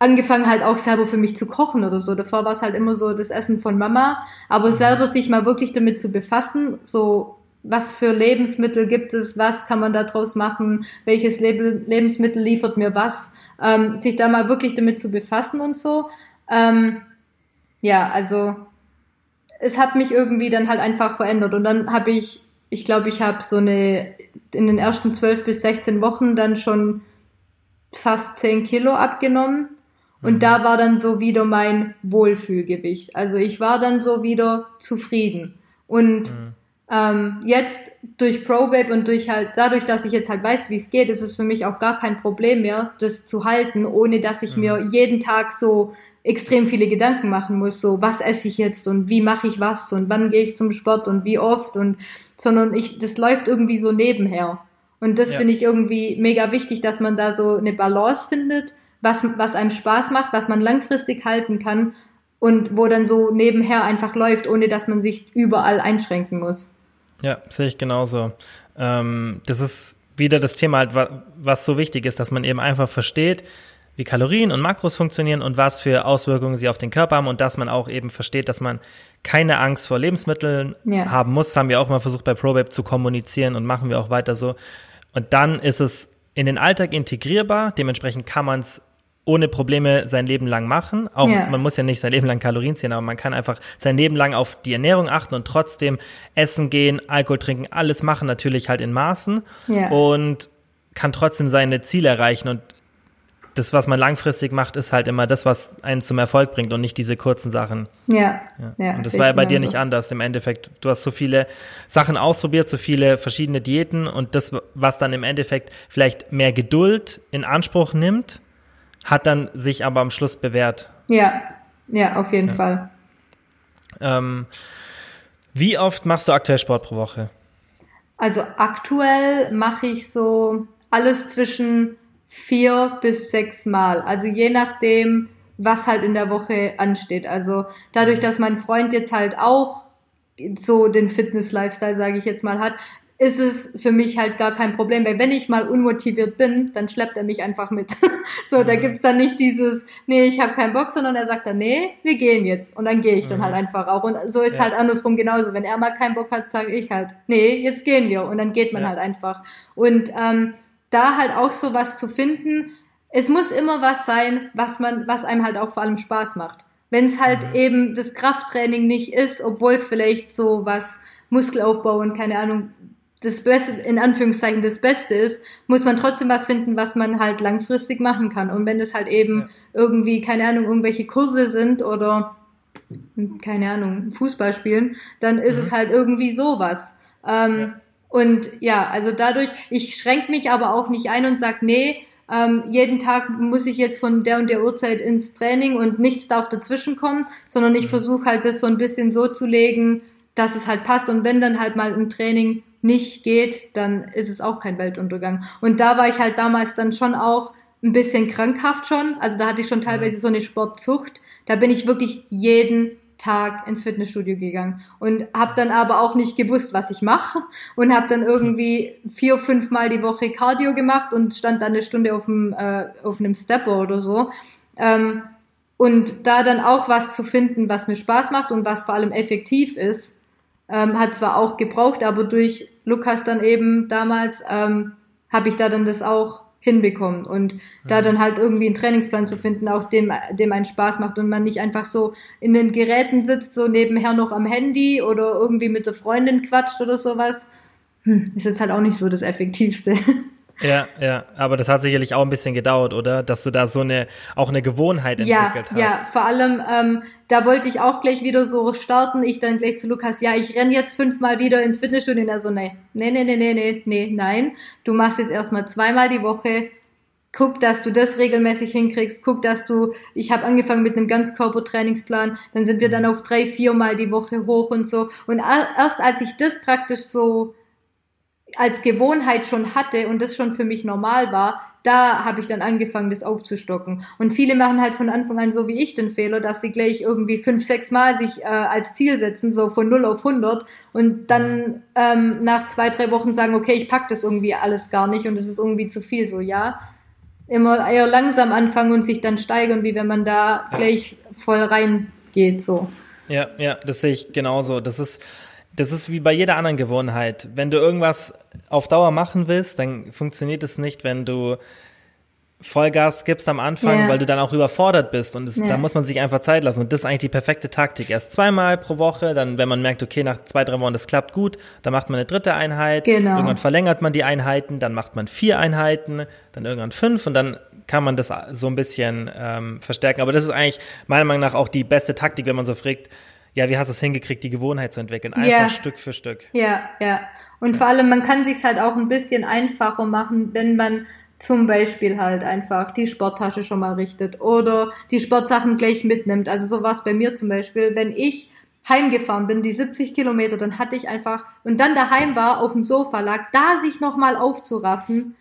angefangen halt auch selber für mich zu kochen oder so. Davor war es halt immer so das Essen von Mama, aber mhm. selber sich mal wirklich damit zu befassen, so was für Lebensmittel gibt es, was kann man daraus machen, welches Leb Lebensmittel liefert mir was, ähm, sich da mal wirklich damit zu befassen und so. Ähm, ja, also es hat mich irgendwie dann halt einfach verändert. Und dann habe ich, ich glaube, ich habe so eine, in den ersten zwölf bis 16 Wochen dann schon fast 10 Kilo abgenommen. Und mhm. da war dann so wieder mein Wohlfühlgewicht. Also ich war dann so wieder zufrieden. Und mhm. ähm, jetzt durch ProBabe und durch halt, dadurch, dass ich jetzt halt weiß, wie es geht, ist es für mich auch gar kein Problem mehr, das zu halten, ohne dass ich mhm. mir jeden Tag so extrem viele Gedanken machen muss, so was esse ich jetzt und wie mache ich was und wann gehe ich zum Sport und wie oft und sondern ich das läuft irgendwie so nebenher. Und das ja. finde ich irgendwie mega wichtig, dass man da so eine Balance findet, was was einem Spaß macht, was man langfristig halten kann und wo dann so nebenher einfach läuft, ohne dass man sich überall einschränken muss. Ja, sehe ich genauso. Ähm, das ist wieder das Thema halt, was so wichtig ist, dass man eben einfach versteht, wie Kalorien und Makros funktionieren und was für Auswirkungen sie auf den Körper haben und dass man auch eben versteht, dass man keine Angst vor Lebensmitteln ja. haben muss. Das haben wir auch mal versucht bei ProBabe zu kommunizieren und machen wir auch weiter so. Und dann ist es in den Alltag integrierbar. Dementsprechend kann man es ohne Probleme sein Leben lang machen. Auch ja. man muss ja nicht sein Leben lang Kalorien ziehen, aber man kann einfach sein Leben lang auf die Ernährung achten und trotzdem essen gehen, Alkohol trinken, alles machen, natürlich halt in Maßen ja. und kann trotzdem seine Ziele erreichen. Und das, was man langfristig macht, ist halt immer das, was einen zum Erfolg bringt und nicht diese kurzen Sachen. Ja. ja. ja und das war ja bei dir nicht anders. Im Endeffekt, du hast so viele Sachen ausprobiert, so viele verschiedene Diäten und das, was dann im Endeffekt vielleicht mehr Geduld in Anspruch nimmt, hat dann sich aber am Schluss bewährt. Ja, ja, auf jeden ja. Fall. Ähm, wie oft machst du aktuell Sport pro Woche? Also aktuell mache ich so alles zwischen vier bis sechs Mal. Also je nachdem, was halt in der Woche ansteht. Also dadurch, dass mein Freund jetzt halt auch so den Fitness-Lifestyle, sage ich jetzt mal, hat, ist es für mich halt gar kein Problem, weil wenn ich mal unmotiviert bin, dann schleppt er mich einfach mit. so, da mhm. gibt's dann nicht dieses, nee, ich habe keinen Bock, sondern er sagt dann, nee, wir gehen jetzt. Und dann gehe ich dann halt mhm. einfach auch. Und so ist ja. halt andersrum genauso. Wenn er mal keinen Bock hat, sage ich halt, nee, jetzt gehen wir. Und dann geht man ja. halt einfach. Und ähm, da halt auch so was zu finden. Es muss immer was sein, was man, was einem halt auch vor allem Spaß macht. Wenn es halt mhm. eben das Krafttraining nicht ist, obwohl es vielleicht so was Muskelaufbau und keine Ahnung das Beste, in Anführungszeichen das Beste ist, muss man trotzdem was finden, was man halt langfristig machen kann. Und wenn es halt eben ja. irgendwie, keine Ahnung, irgendwelche Kurse sind oder keine Ahnung, Fußball spielen, dann ist mhm. es halt irgendwie sowas. Ähm, ja. Und ja, also dadurch, ich schränke mich aber auch nicht ein und sag, nee, ähm, jeden Tag muss ich jetzt von der und der Uhrzeit ins Training und nichts darf dazwischen kommen, sondern ich mhm. versuche halt das so ein bisschen so zu legen, dass es halt passt. Und wenn dann halt mal ein Training nicht geht, dann ist es auch kein Weltuntergang. Und da war ich halt damals dann schon auch ein bisschen krankhaft schon. Also da hatte ich schon teilweise so eine Sportzucht. Da bin ich wirklich jeden Tag ins Fitnessstudio gegangen und habe dann aber auch nicht gewusst, was ich mache und habe dann irgendwie vier, fünf Mal die Woche Cardio gemacht und stand dann eine Stunde auf, dem, äh, auf einem Stepper oder so. Ähm, und da dann auch was zu finden, was mir Spaß macht und was vor allem effektiv ist, ähm, hat zwar auch gebraucht, aber durch Lukas dann eben damals ähm, habe ich da dann das auch hinbekommen und mhm. da dann halt irgendwie einen Trainingsplan zu finden, auch dem, dem einen Spaß macht und man nicht einfach so in den Geräten sitzt, so nebenher noch am Handy oder irgendwie mit der Freundin quatscht oder sowas, hm, ist jetzt halt auch nicht so das Effektivste. Ja, ja, aber das hat sicherlich auch ein bisschen gedauert, oder? Dass du da so eine, auch eine Gewohnheit entwickelt ja, hast. Ja, vor allem, ähm, da wollte ich auch gleich wieder so starten. Ich dann gleich zu Lukas, ja, ich renn jetzt fünfmal wieder ins Fitnessstudio. Und er so, nee, nee, nee, nee, nee, nee, nee, nein. Du machst jetzt erstmal zweimal die Woche. Guck, dass du das regelmäßig hinkriegst. Guck, dass du, ich habe angefangen mit einem Ganzkörpertrainingsplan. Dann sind wir dann auf drei, viermal die Woche hoch und so. Und erst als ich das praktisch so als Gewohnheit schon hatte und das schon für mich normal war, da habe ich dann angefangen, das aufzustocken. Und viele machen halt von Anfang an so wie ich den Fehler, dass sie gleich irgendwie fünf, sechs Mal sich äh, als Ziel setzen, so von 0 auf 100 und dann ähm, nach zwei, drei Wochen sagen, okay, ich pack das irgendwie alles gar nicht und es ist irgendwie zu viel, so ja. Immer eher langsam anfangen und sich dann steigern, wie wenn man da gleich voll reingeht, so. Ja, ja, das sehe ich genauso. Das ist, das ist wie bei jeder anderen Gewohnheit. Wenn du irgendwas auf Dauer machen willst, dann funktioniert es nicht, wenn du Vollgas gibst am Anfang, ja. weil du dann auch überfordert bist und das, ja. da muss man sich einfach Zeit lassen und das ist eigentlich die perfekte Taktik. Erst zweimal pro Woche, dann wenn man merkt, okay, nach zwei, drei Wochen, das klappt gut, dann macht man eine dritte Einheit, genau. irgendwann verlängert man die Einheiten, dann macht man vier Einheiten, dann irgendwann fünf und dann kann man das so ein bisschen ähm, verstärken. Aber das ist eigentlich meiner Meinung nach auch die beste Taktik, wenn man so fragt, ja, wie hast du es hingekriegt, die Gewohnheit zu entwickeln? Einfach ja. Stück für Stück. Ja, ja. Und vor allem, man kann sich halt auch ein bisschen einfacher machen, wenn man zum Beispiel halt einfach die Sporttasche schon mal richtet oder die Sportsachen gleich mitnimmt. Also so war es bei mir zum Beispiel, wenn ich heimgefahren bin, die 70 Kilometer, dann hatte ich einfach und dann daheim war, auf dem Sofa lag, da sich nochmal aufzuraffen,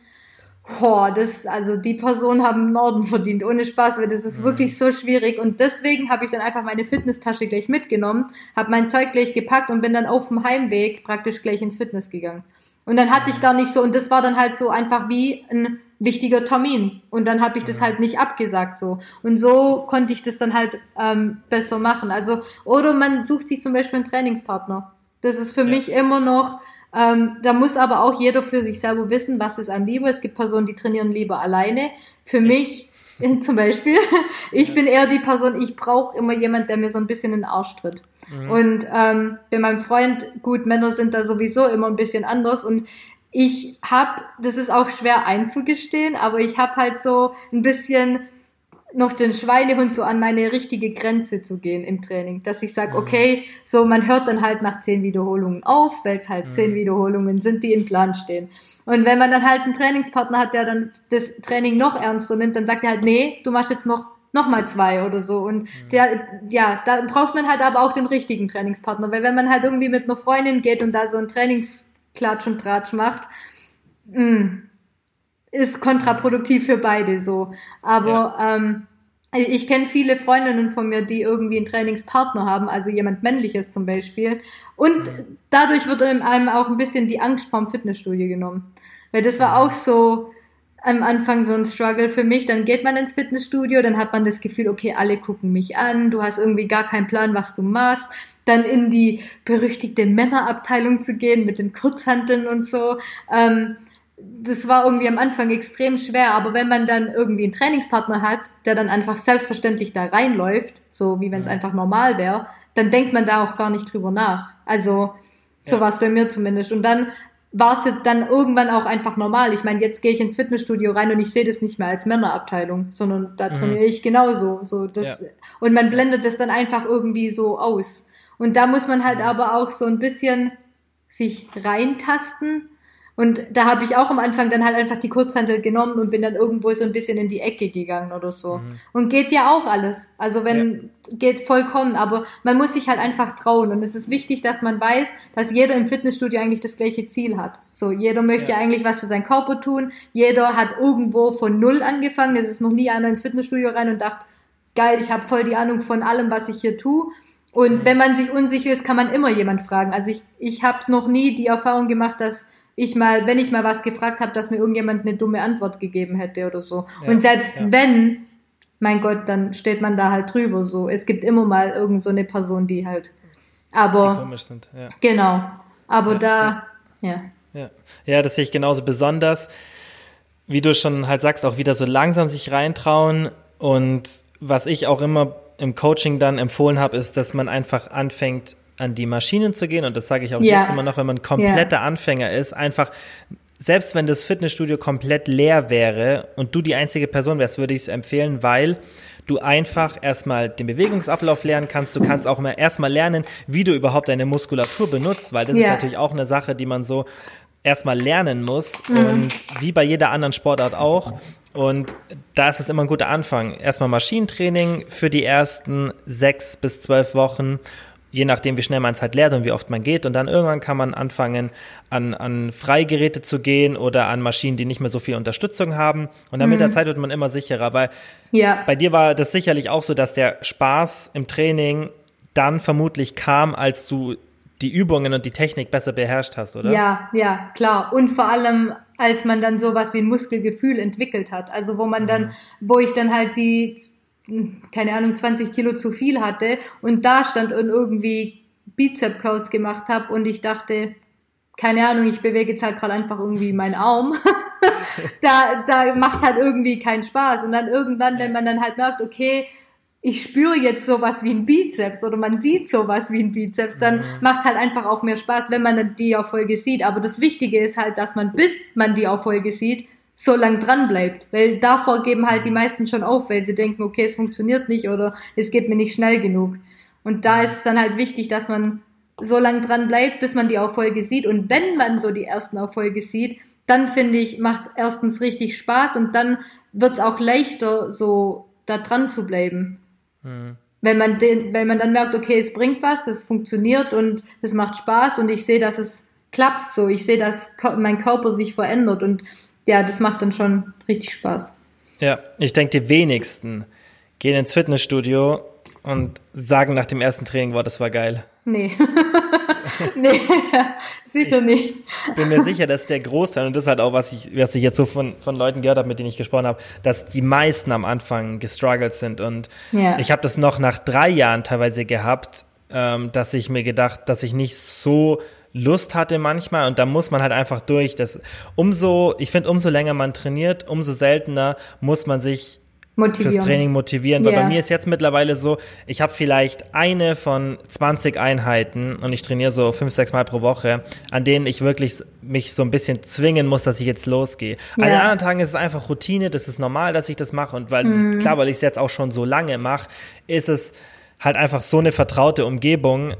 Boah, das, also die Personen haben Norden verdient, ohne Spaß, weil das ist mhm. wirklich so schwierig. Und deswegen habe ich dann einfach meine Fitnesstasche gleich mitgenommen, habe mein Zeug gleich gepackt und bin dann auf dem Heimweg praktisch gleich ins Fitness gegangen. Und dann hatte ich gar nicht so, und das war dann halt so einfach wie ein wichtiger Termin. Und dann habe ich das halt nicht abgesagt so. Und so konnte ich das dann halt ähm, besser machen. Also, oder man sucht sich zum Beispiel einen Trainingspartner. Das ist für ja. mich immer noch ähm, da muss aber auch jeder für sich selber wissen, was ist einem lieber. Es gibt Personen, die trainieren lieber alleine. Für mich zum Beispiel, ich bin eher die Person, ich brauche immer jemand, der mir so ein bisschen in den Arsch tritt. Mhm. Und ähm, bei meinem Freund, gut, Männer sind da sowieso immer ein bisschen anders und ich habe, das ist auch schwer einzugestehen, aber ich habe halt so ein bisschen noch den Schweinehund so an meine richtige Grenze zu gehen im Training. Dass ich sage, mhm. okay, so man hört dann halt nach zehn Wiederholungen auf, weil es halt mhm. zehn Wiederholungen sind, die im Plan stehen. Und wenn man dann halt einen Trainingspartner hat, der dann das Training noch ernster nimmt, dann sagt er halt, nee, du machst jetzt noch noch mal zwei oder so. Und mhm. der, ja, da braucht man halt aber auch den richtigen Trainingspartner, weil wenn man halt irgendwie mit einer Freundin geht und da so ein Trainingsklatsch und Tratsch macht, mh, mm, ist kontraproduktiv für beide so. Aber ja. ähm, ich kenne viele Freundinnen von mir, die irgendwie einen Trainingspartner haben, also jemand männliches zum Beispiel. Und mhm. dadurch wird einem auch ein bisschen die Angst vorm Fitnessstudio genommen. Weil das war auch so am Anfang so ein Struggle für mich. Dann geht man ins Fitnessstudio, dann hat man das Gefühl, okay, alle gucken mich an, du hast irgendwie gar keinen Plan, was du machst. Dann in die berüchtigte Männerabteilung zu gehen mit den Kurzhanteln und so. Ähm, das war irgendwie am Anfang extrem schwer, aber wenn man dann irgendwie einen Trainingspartner hat, der dann einfach selbstverständlich da reinläuft, so wie wenn es einfach normal wäre, dann denkt man da auch gar nicht drüber nach. Also so ja. war es bei mir zumindest. Und dann war es dann irgendwann auch einfach normal. Ich meine, jetzt gehe ich ins Fitnessstudio rein und ich sehe das nicht mehr als Männerabteilung, sondern da mhm. trainiere ich genauso. So das, ja. Und man blendet das dann einfach irgendwie so aus. Und da muss man halt mhm. aber auch so ein bisschen sich reintasten und da habe ich auch am Anfang dann halt einfach die Kurzhandel genommen und bin dann irgendwo so ein bisschen in die Ecke gegangen oder so. Mhm. Und geht ja auch alles. Also wenn, ja. geht vollkommen, aber man muss sich halt einfach trauen. Und es ist wichtig, dass man weiß, dass jeder im Fitnessstudio eigentlich das gleiche Ziel hat. So, jeder möchte ja. eigentlich was für seinen Körper tun. Jeder hat irgendwo von Null angefangen. Es ist noch nie einer ins Fitnessstudio rein und dachte, geil, ich habe voll die Ahnung von allem, was ich hier tue. Und mhm. wenn man sich unsicher ist, kann man immer jemand fragen. Also ich, ich habe noch nie die Erfahrung gemacht, dass ich mal, wenn ich mal was gefragt habe, dass mir irgendjemand eine dumme Antwort gegeben hätte oder so. Ja, und selbst ja. wenn, mein Gott, dann steht man da halt drüber so. Es gibt immer mal irgend so eine Person, die halt, aber. Die komisch sind, ja. Genau. Aber da, ja. Ja. ja, das sehe ich genauso besonders. Wie du schon halt sagst, auch wieder so langsam sich reintrauen. Und was ich auch immer im Coaching dann empfohlen habe, ist, dass man einfach anfängt, an die Maschinen zu gehen, und das sage ich auch ja. jetzt immer noch, wenn man kompletter ja. Anfänger ist, einfach, selbst wenn das Fitnessstudio komplett leer wäre und du die einzige Person wärst, würde ich es empfehlen, weil du einfach erstmal den Bewegungsablauf lernen kannst. Du kannst auch erstmal lernen, wie du überhaupt deine Muskulatur benutzt, weil das ja. ist natürlich auch eine Sache, die man so erstmal lernen muss mhm. und wie bei jeder anderen Sportart auch. Und da ist es immer ein guter Anfang. Erstmal Maschinentraining für die ersten sechs bis zwölf Wochen je nachdem, wie schnell man es halt lernt und wie oft man geht. Und dann irgendwann kann man anfangen, an, an Freigeräte zu gehen oder an Maschinen, die nicht mehr so viel Unterstützung haben. Und dann mhm. mit der Zeit wird man immer sicherer. Weil ja. bei dir war das sicherlich auch so, dass der Spaß im Training dann vermutlich kam, als du die Übungen und die Technik besser beherrscht hast, oder? Ja, ja, klar. Und vor allem, als man dann sowas wie ein Muskelgefühl entwickelt hat. Also wo man dann, mhm. wo ich dann halt die keine Ahnung, 20 Kilo zu viel hatte und da stand und irgendwie Bizep Curls gemacht habe und ich dachte, keine Ahnung, ich bewege jetzt halt gerade einfach irgendwie meinen Arm. da, da macht halt irgendwie keinen Spaß. Und dann irgendwann, wenn man dann halt merkt, okay, ich spüre jetzt sowas wie ein Bizeps oder man sieht sowas wie ein Bizeps, dann mhm. macht es halt einfach auch mehr Spaß, wenn man dann die Erfolge sieht. Aber das Wichtige ist halt, dass man, bis man die Erfolge sieht, so lang dran bleibt. Weil davor geben halt die meisten schon auf, weil sie denken, okay, es funktioniert nicht oder es geht mir nicht schnell genug. Und da ist es dann halt wichtig, dass man so lang dran bleibt, bis man die Erfolge sieht. Und wenn man so die ersten Erfolge sieht, dann finde ich, macht es erstens richtig Spaß und dann wird es auch leichter, so da dran zu bleiben. Mhm. Wenn man den, wenn man dann merkt, okay, es bringt was, es funktioniert und es macht Spaß und ich sehe, dass es klappt so. Ich sehe, dass mein Körper sich verändert und ja, das macht dann schon richtig Spaß. Ja, ich denke, die wenigsten gehen ins Fitnessstudio und sagen nach dem ersten Training, wow, das war geil. Nee. nee, sicher ich nicht. bin mir sicher, dass der Großteil, und das ist halt auch, was ich, was ich jetzt so von, von Leuten gehört habe, mit denen ich gesprochen habe, dass die meisten am Anfang gestruggelt sind. Und ja. ich habe das noch nach drei Jahren teilweise gehabt, ähm, dass ich mir gedacht, dass ich nicht so Lust hatte manchmal und da muss man halt einfach durch. Das umso, ich finde, umso länger man trainiert, umso seltener muss man sich Motivieren. fürs Training motivieren. Weil yeah. bei mir ist jetzt mittlerweile so, ich habe vielleicht eine von 20 Einheiten und ich trainiere so fünf, sechs Mal pro Woche, an denen ich wirklich mich so ein bisschen zwingen muss, dass ich jetzt losgehe. Yeah. An den anderen Tagen ist es einfach Routine, das ist normal, dass ich das mache und weil, mm. klar, weil ich es jetzt auch schon so lange mache, ist es halt einfach so eine vertraute Umgebung,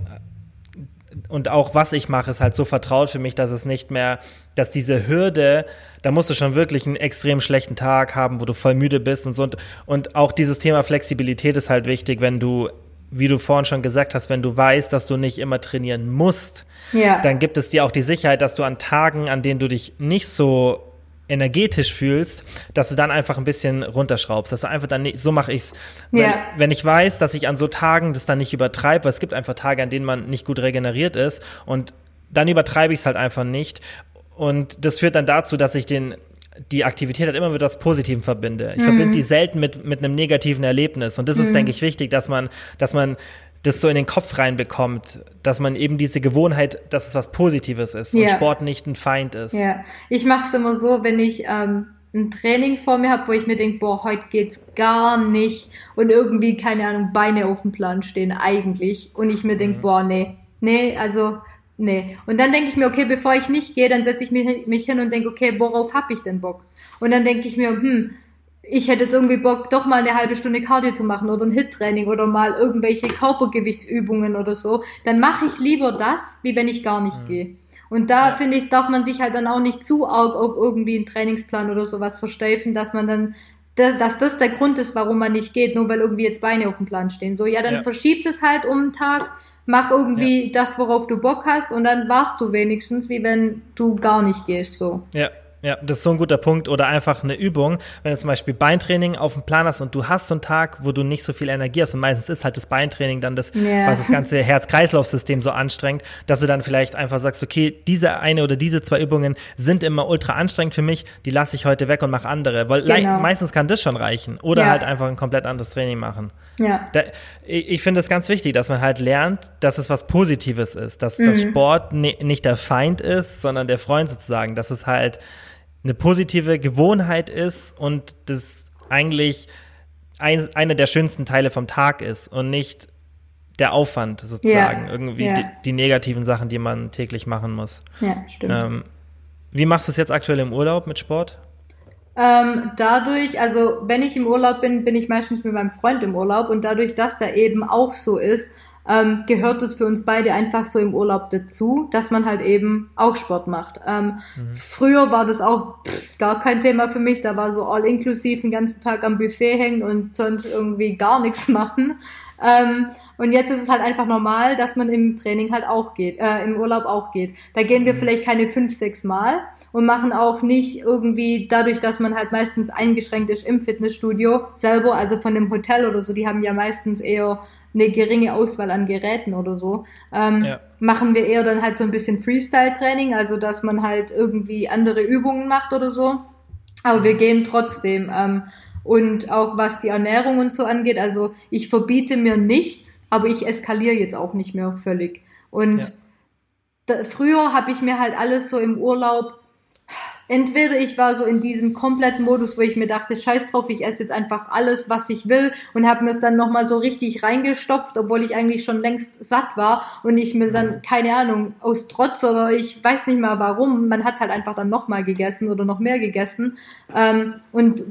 und auch was ich mache, ist halt so vertraut für mich, dass es nicht mehr, dass diese Hürde, da musst du schon wirklich einen extrem schlechten Tag haben, wo du voll müde bist und so. Und, und auch dieses Thema Flexibilität ist halt wichtig, wenn du, wie du vorhin schon gesagt hast, wenn du weißt, dass du nicht immer trainieren musst, ja. dann gibt es dir auch die Sicherheit, dass du an Tagen, an denen du dich nicht so energetisch fühlst, dass du dann einfach ein bisschen runterschraubst, dass du einfach dann nicht, so mache ich's. Ja. Wenn ich weiß, dass ich an so Tagen das dann nicht übertreibe, weil es gibt einfach Tage, an denen man nicht gut regeneriert ist und dann übertreibe ich es halt einfach nicht. Und das führt dann dazu, dass ich den die Aktivität halt immer mit was Positivem verbinde. Ich mhm. verbinde die selten mit, mit einem negativen Erlebnis. Und das mhm. ist, denke ich, wichtig, dass man, dass man das so in den Kopf reinbekommt, dass man eben diese Gewohnheit, dass es was Positives ist ja. und Sport nicht ein Feind ist. Ja, ich mache es immer so, wenn ich ähm, ein Training vor mir habe, wo ich mir denke, boah, heute geht's gar nicht und irgendwie, keine Ahnung, Beine auf dem Plan stehen eigentlich und ich mir denke, mhm. boah, nee, nee, also nee. Und dann denke ich mir, okay, bevor ich nicht gehe, dann setze ich mich, mich hin und denke, okay, worauf habe ich denn Bock? Und dann denke ich mir, hm, ich hätte jetzt irgendwie Bock, doch mal eine halbe Stunde Cardio zu machen oder ein Hit-Training oder mal irgendwelche Körpergewichtsübungen oder so, dann mache ich lieber das, wie wenn ich gar nicht mhm. gehe. Und da ja. finde ich, darf man sich halt dann auch nicht zu arg auf irgendwie einen Trainingsplan oder sowas versteifen, dass man dann, dass das der Grund ist, warum man nicht geht, nur weil irgendwie jetzt Beine auf dem Plan stehen. So, ja, dann ja. verschiebt es halt um einen Tag, mach irgendwie ja. das, worauf du Bock hast und dann warst du wenigstens, wie wenn du gar nicht gehst, so. Ja, ja, das ist so ein guter Punkt. Oder einfach eine Übung, wenn du zum Beispiel Beintraining auf dem Plan hast und du hast so einen Tag, wo du nicht so viel Energie hast und meistens ist halt das Beintraining dann das, yeah. was das ganze Herz-Kreislauf-System so anstrengt, dass du dann vielleicht einfach sagst, okay, diese eine oder diese zwei Übungen sind immer ultra anstrengend für mich, die lasse ich heute weg und mache andere. Weil genau. meistens kann das schon reichen. Oder ja. halt einfach ein komplett anderes Training machen. Ja. Da, ich finde es ganz wichtig, dass man halt lernt, dass es was Positives ist, dass, mhm. dass Sport nicht der Feind ist, sondern der Freund sozusagen, dass es halt eine positive Gewohnheit ist und das eigentlich ein, einer der schönsten Teile vom Tag ist und nicht der Aufwand sozusagen, ja, irgendwie ja. Die, die, negativen Sachen, die man täglich machen muss. Ja, stimmt. Ähm, wie machst du es jetzt aktuell im Urlaub mit Sport? Ähm, dadurch, also wenn ich im Urlaub bin, bin ich meistens mit meinem Freund im Urlaub und dadurch, dass der eben auch so ist, ähm, gehört es für uns beide einfach so im Urlaub dazu, dass man halt eben auch Sport macht. Ähm, mhm. Früher war das auch pff, gar kein Thema für mich, da war so all inklusiv den ganzen Tag am Buffet hängen und sonst irgendwie gar nichts machen. Ähm, und jetzt ist es halt einfach normal, dass man im Training halt auch geht, äh, im Urlaub auch geht. Da gehen wir mhm. vielleicht keine fünf, sechs Mal und machen auch nicht irgendwie dadurch, dass man halt meistens eingeschränkt ist im Fitnessstudio selber, also von dem Hotel oder so, die haben ja meistens eher eine geringe Auswahl an Geräten oder so, ähm, ja. machen wir eher dann halt so ein bisschen Freestyle-Training, also dass man halt irgendwie andere Übungen macht oder so. Aber wir gehen trotzdem. Ähm, und auch was die Ernährung und so angeht, also ich verbiete mir nichts, aber ich eskaliere jetzt auch nicht mehr völlig. Und ja. da, früher habe ich mir halt alles so im Urlaub entweder ich war so in diesem kompletten Modus, wo ich mir dachte, scheiß drauf, ich esse jetzt einfach alles, was ich will und habe mir es dann nochmal so richtig reingestopft, obwohl ich eigentlich schon längst satt war und ich mir dann, mhm. keine Ahnung, aus Trotz oder ich weiß nicht mal warum, man hat halt einfach dann nochmal gegessen oder noch mehr gegessen ähm, und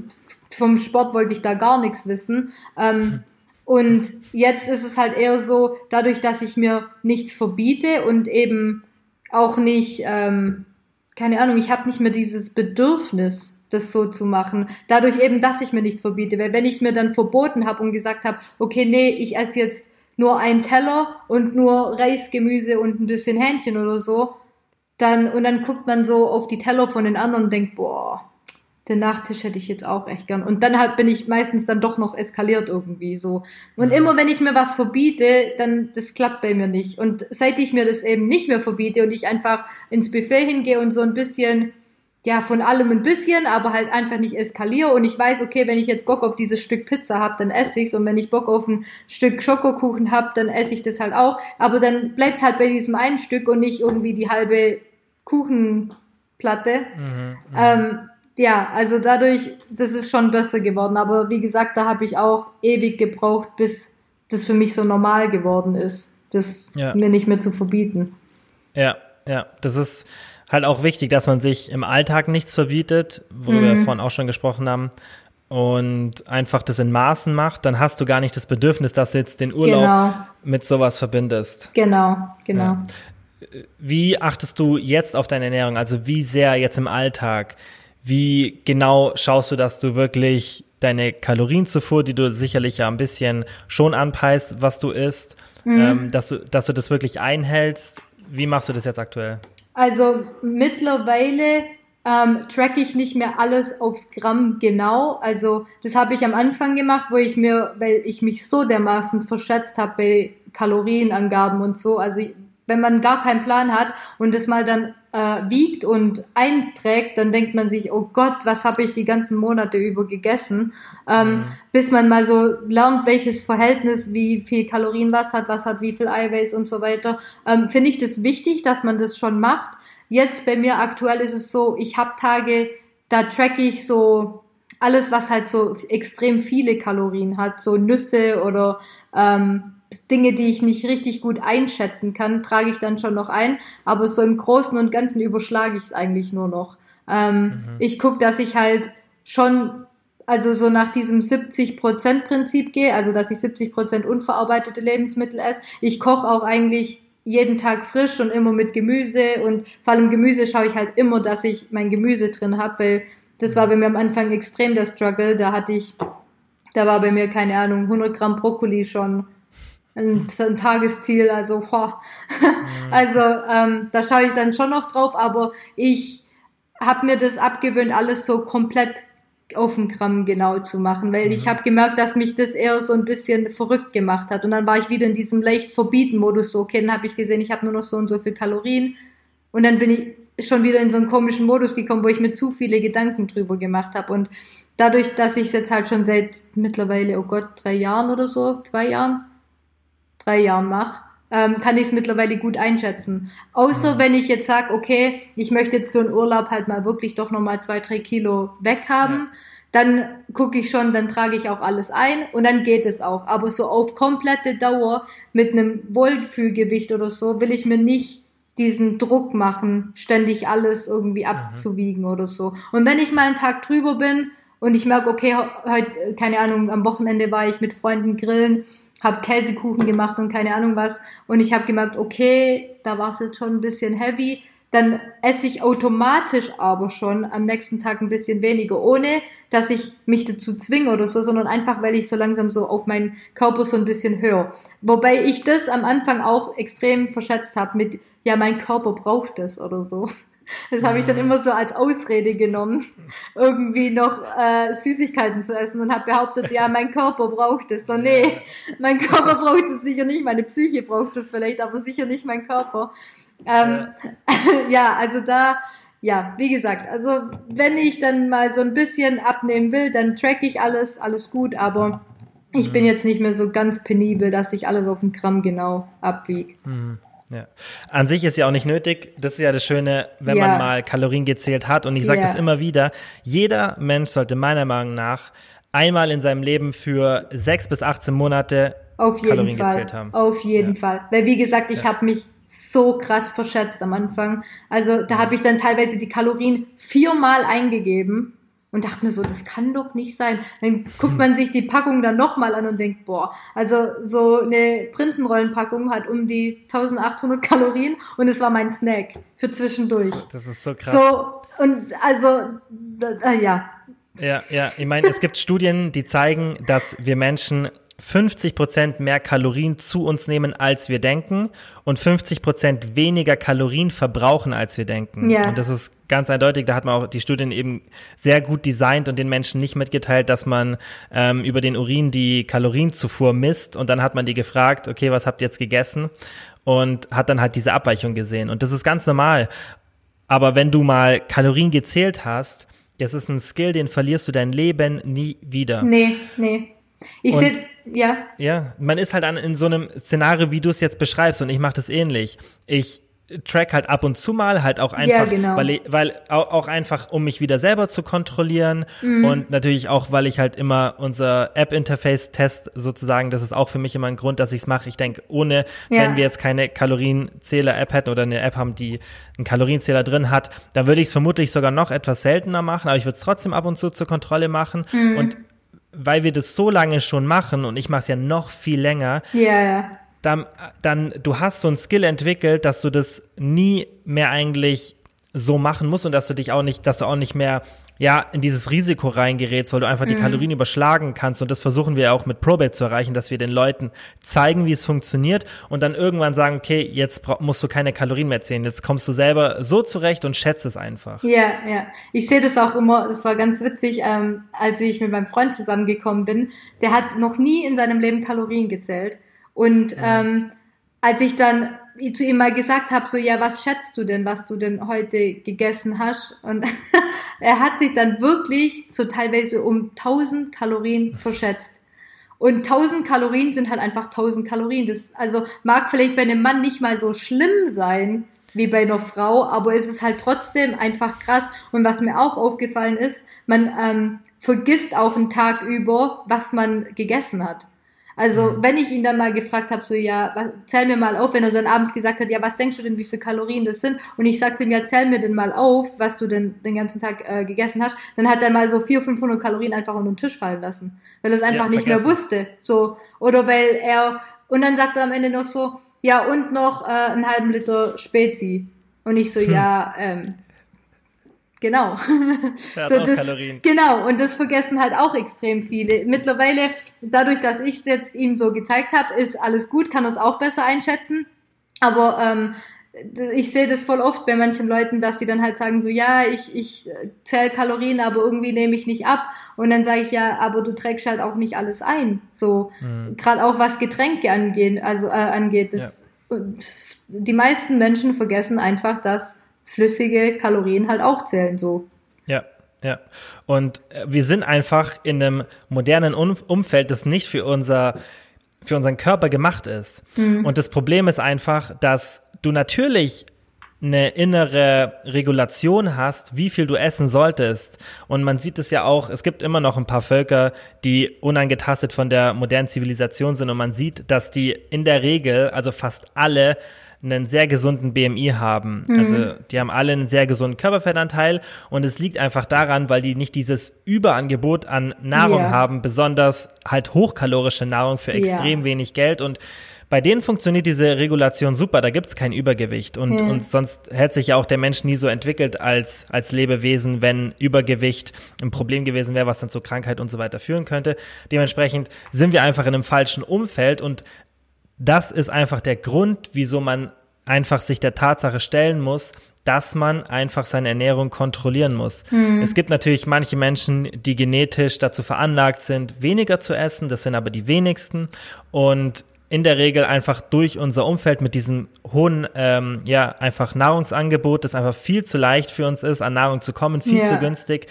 vom Sport wollte ich da gar nichts wissen. Ähm, und jetzt ist es halt eher so, dadurch, dass ich mir nichts verbiete und eben auch nicht, ähm, keine Ahnung, ich habe nicht mehr dieses Bedürfnis, das so zu machen. Dadurch eben, dass ich mir nichts verbiete. Weil wenn ich mir dann verboten habe und gesagt habe, okay, nee, ich esse jetzt nur einen Teller und nur Reis, Gemüse und ein bisschen Hähnchen oder so, dann, und dann guckt man so auf die Teller von den anderen und denkt, boah, den Nachtisch hätte ich jetzt auch echt gern. Und dann halt bin ich meistens dann doch noch eskaliert irgendwie so. Und mhm. immer wenn ich mir was verbiete, dann das klappt bei mir nicht. Und seit ich mir das eben nicht mehr verbiete und ich einfach ins Buffet hingehe und so ein bisschen ja, von allem ein bisschen, aber halt einfach nicht eskaliere und ich weiß, okay, wenn ich jetzt Bock auf dieses Stück Pizza habe, dann esse ich's und wenn ich Bock auf ein Stück Schokokuchen habe, dann esse ich das halt auch, aber dann bleibt's halt bei diesem einen Stück und nicht irgendwie die halbe Kuchenplatte. Mhm, mhm. ähm, ja, also dadurch, das ist schon besser geworden. Aber wie gesagt, da habe ich auch ewig gebraucht, bis das für mich so normal geworden ist, das ja. mir nicht mehr zu verbieten. Ja, ja, das ist halt auch wichtig, dass man sich im Alltag nichts verbietet, worüber mhm. wir vorhin auch schon gesprochen haben, und einfach das in Maßen macht, dann hast du gar nicht das Bedürfnis, dass du jetzt den Urlaub genau. mit sowas verbindest. Genau, genau. Ja. Wie achtest du jetzt auf deine Ernährung? Also wie sehr jetzt im Alltag? Wie genau schaust du, dass du wirklich deine Kalorienzufuhr, die du sicherlich ja ein bisschen schon anpeist, was du isst, mhm. ähm, dass, du, dass du das wirklich einhältst? Wie machst du das jetzt aktuell? Also mittlerweile ähm, track ich nicht mehr alles aufs Gramm genau. Also das habe ich am Anfang gemacht, wo ich mir, weil ich mich so dermaßen verschätzt habe bei Kalorienangaben und so. Also wenn man gar keinen Plan hat und es mal dann äh, wiegt und einträgt, dann denkt man sich, oh Gott, was habe ich die ganzen Monate über gegessen, ähm, mhm. bis man mal so lernt, welches Verhältnis, wie viel Kalorien was hat, was hat wie viel Eiweiß und so weiter. Ähm, Finde ich das wichtig, dass man das schon macht. Jetzt bei mir aktuell ist es so, ich habe Tage, da track ich so alles, was halt so extrem viele Kalorien hat, so Nüsse oder ähm, Dinge, die ich nicht richtig gut einschätzen kann, trage ich dann schon noch ein. Aber so im Großen und Ganzen überschlage ich es eigentlich nur noch. Ähm, mhm. Ich gucke, dass ich halt schon, also so nach diesem 70-Prozent-Prinzip gehe, also dass ich 70 Prozent unverarbeitete Lebensmittel esse. Ich koche auch eigentlich jeden Tag frisch und immer mit Gemüse und vor allem Gemüse schaue ich halt immer, dass ich mein Gemüse drin habe, weil das war bei mir am Anfang extrem der Struggle. Da hatte ich, da war bei mir keine Ahnung 100 Gramm Brokkoli schon ein, ein Tagesziel. Also, boah. also ähm, da schaue ich dann schon noch drauf, aber ich habe mir das abgewöhnt, alles so komplett auf den Gramm genau zu machen, weil mhm. ich habe gemerkt, dass mich das eher so ein bisschen verrückt gemacht hat. Und dann war ich wieder in diesem leicht verbieten Modus so, okay, dann habe ich gesehen, ich habe nur noch so und so viel Kalorien. Und dann bin ich schon wieder in so einen komischen Modus gekommen, wo ich mir zu viele Gedanken drüber gemacht habe. Und dadurch, dass ich es jetzt halt schon seit mittlerweile, oh Gott, drei Jahren oder so, zwei Jahren, drei Jahren mache, ähm, kann ich es mittlerweile gut einschätzen. Außer mhm. wenn ich jetzt sage, okay, ich möchte jetzt für einen Urlaub halt mal wirklich doch nochmal zwei, drei Kilo weghaben. Ja. Dann gucke ich schon, dann trage ich auch alles ein und dann geht es auch. Aber so auf komplette Dauer mit einem Wohlgefühlgewicht oder so will ich mir nicht diesen Druck machen, ständig alles irgendwie mhm. abzuwiegen oder so. Und wenn ich mal einen Tag drüber bin und ich merke, okay, heute, keine Ahnung, am Wochenende war ich mit Freunden grillen, habe Käsekuchen gemacht und keine Ahnung was. Und ich habe gemerkt, okay, da war es jetzt schon ein bisschen heavy. Dann esse ich automatisch aber schon am nächsten Tag ein bisschen weniger, ohne dass ich mich dazu zwinge oder so, sondern einfach, weil ich so langsam so auf meinen Körper so ein bisschen höre. Wobei ich das am Anfang auch extrem verschätzt habe mit, ja, mein Körper braucht das oder so. Das habe ich dann immer so als Ausrede genommen, irgendwie noch äh, Süßigkeiten zu essen und habe behauptet, ja, mein Körper braucht es. So, nee, mein Körper braucht es sicher nicht, meine Psyche braucht es vielleicht, aber sicher nicht mein Körper. Ähm, ja. ja, also da, ja, wie gesagt, also wenn ich dann mal so ein bisschen abnehmen will, dann track ich alles, alles gut, aber ich bin mhm. jetzt nicht mehr so ganz penibel, dass ich alles auf den Gramm genau abwiege. Mhm. Ja. An sich ist ja auch nicht nötig. Das ist ja das Schöne, wenn ja. man mal Kalorien gezählt hat. Und ich sage ja. das immer wieder. Jeder Mensch sollte meiner Meinung nach einmal in seinem Leben für sechs bis 18 Monate Auf jeden Kalorien Fall. gezählt haben. Auf jeden ja. Fall. Weil wie gesagt, ich habe mich so krass verschätzt am Anfang. Also da habe ich dann teilweise die Kalorien viermal eingegeben und dachte mir so, das kann doch nicht sein. Dann guckt man sich die Packung dann nochmal an und denkt, boah, also so eine Prinzenrollenpackung hat um die 1800 Kalorien und es war mein Snack für zwischendurch. Das ist so krass. So, und also, äh, ja. Ja, ja, ich meine, es gibt Studien, die zeigen, dass wir Menschen 50 Prozent mehr Kalorien zu uns nehmen, als wir denken und 50 Prozent weniger Kalorien verbrauchen, als wir denken. Ja. Und das ist ganz eindeutig. Da hat man auch die Studien eben sehr gut designt und den Menschen nicht mitgeteilt, dass man ähm, über den Urin die Kalorienzufuhr misst und dann hat man die gefragt, okay, was habt ihr jetzt gegessen? Und hat dann halt diese Abweichung gesehen. Und das ist ganz normal. Aber wenn du mal Kalorien gezählt hast, das ist ein Skill, den verlierst du dein Leben nie wieder. Nee, nee. Ich sehe, ja. Ja, man ist halt an, in so einem Szenario, wie du es jetzt beschreibst, und ich mache das ähnlich. Ich track halt ab und zu mal, halt auch einfach, ja, genau. weil, weil auch einfach, um mich wieder selber zu kontrollieren mhm. und natürlich auch, weil ich halt immer unser App-Interface-Test sozusagen, das ist auch für mich immer ein Grund, dass ich es mache. Ich denke, ohne, ja. wenn wir jetzt keine Kalorienzähler-App hätten oder eine App haben, die einen Kalorienzähler drin hat, dann würde ich es vermutlich sogar noch etwas seltener machen, aber ich würde es trotzdem ab und zu zur Kontrolle machen mhm. und weil wir das so lange schon machen und ich mache es ja noch viel länger, ja, ja. Dann, dann, du hast so ein Skill entwickelt, dass du das nie mehr eigentlich so machen musst und dass du dich auch nicht, dass du auch nicht mehr ja, in dieses Risiko reingerätst, weil du einfach die mhm. Kalorien überschlagen kannst. Und das versuchen wir auch mit Probate zu erreichen, dass wir den Leuten zeigen, wie es funktioniert und dann irgendwann sagen, okay, jetzt musst du keine Kalorien mehr zählen. Jetzt kommst du selber so zurecht und schätzt es einfach. Ja, ja. Ich sehe das auch immer, das war ganz witzig, ähm, als ich mit meinem Freund zusammengekommen bin. Der hat noch nie in seinem Leben Kalorien gezählt. Und mhm. ähm, als ich dann zu ihm mal gesagt habe, so, ja, was schätzt du denn, was du denn heute gegessen hast? Und er hat sich dann wirklich so teilweise um 1000 Kalorien verschätzt. Und 1000 Kalorien sind halt einfach 1000 Kalorien. Das, also mag vielleicht bei einem Mann nicht mal so schlimm sein wie bei einer Frau, aber es ist halt trotzdem einfach krass. Und was mir auch aufgefallen ist, man ähm, vergisst auch einen Tag über, was man gegessen hat. Also mhm. wenn ich ihn dann mal gefragt habe, so ja, was, zähl mir mal auf, wenn er dann abends gesagt hat, ja, was denkst du denn, wie viele Kalorien das sind? Und ich sagte ihm, ja, zähl mir denn mal auf, was du denn den ganzen Tag äh, gegessen hast. Dann hat er mal so 400, 500 Kalorien einfach unter den Tisch fallen lassen, weil er es einfach ja, nicht mehr wusste. So oder weil er und dann sagt er am Ende noch so, ja und noch äh, einen halben Liter Spezi. Und ich so, hm. ja, ähm, Genau. so, das, Kalorien. Genau, und das vergessen halt auch extrem viele. Mittlerweile, dadurch, dass ich es jetzt ihm so gezeigt habe, ist alles gut, kann er es auch besser einschätzen. Aber ähm, ich sehe das voll oft bei manchen Leuten, dass sie dann halt sagen so, ja, ich, ich zähle Kalorien, aber irgendwie nehme ich nicht ab. Und dann sage ich ja, aber du trägst halt auch nicht alles ein. So, mhm. gerade auch was Getränke angehen, also äh, angeht. Das, ja. Die meisten Menschen vergessen einfach, dass flüssige Kalorien halt auch zählen so. Ja. Ja, und äh, wir sind einfach in einem modernen Umfeld, das nicht für unser für unseren Körper gemacht ist. Mhm. Und das Problem ist einfach, dass du natürlich eine innere Regulation hast, wie viel du essen solltest. Und man sieht es ja auch, es gibt immer noch ein paar Völker, die unangetastet von der modernen Zivilisation sind. Und man sieht, dass die in der Regel, also fast alle, einen sehr gesunden BMI haben. Mhm. Also die haben alle einen sehr gesunden Körperfettanteil und es liegt einfach daran, weil die nicht dieses Überangebot an Nahrung yeah. haben, besonders halt hochkalorische Nahrung für extrem yeah. wenig Geld und bei denen funktioniert diese Regulation super, da gibt's kein Übergewicht. Und, mhm. und sonst hätte sich ja auch der Mensch nie so entwickelt als, als Lebewesen, wenn Übergewicht ein Problem gewesen wäre, was dann zu Krankheit und so weiter führen könnte. Dementsprechend sind wir einfach in einem falschen Umfeld und das ist einfach der Grund, wieso man einfach sich der Tatsache stellen muss, dass man einfach seine Ernährung kontrollieren muss. Mhm. Es gibt natürlich manche Menschen, die genetisch dazu veranlagt sind, weniger zu essen. Das sind aber die wenigsten. Und in der Regel einfach durch unser Umfeld mit diesem hohen, ähm, ja, einfach Nahrungsangebot, das einfach viel zu leicht für uns ist, an Nahrung zu kommen, viel ja. zu günstig,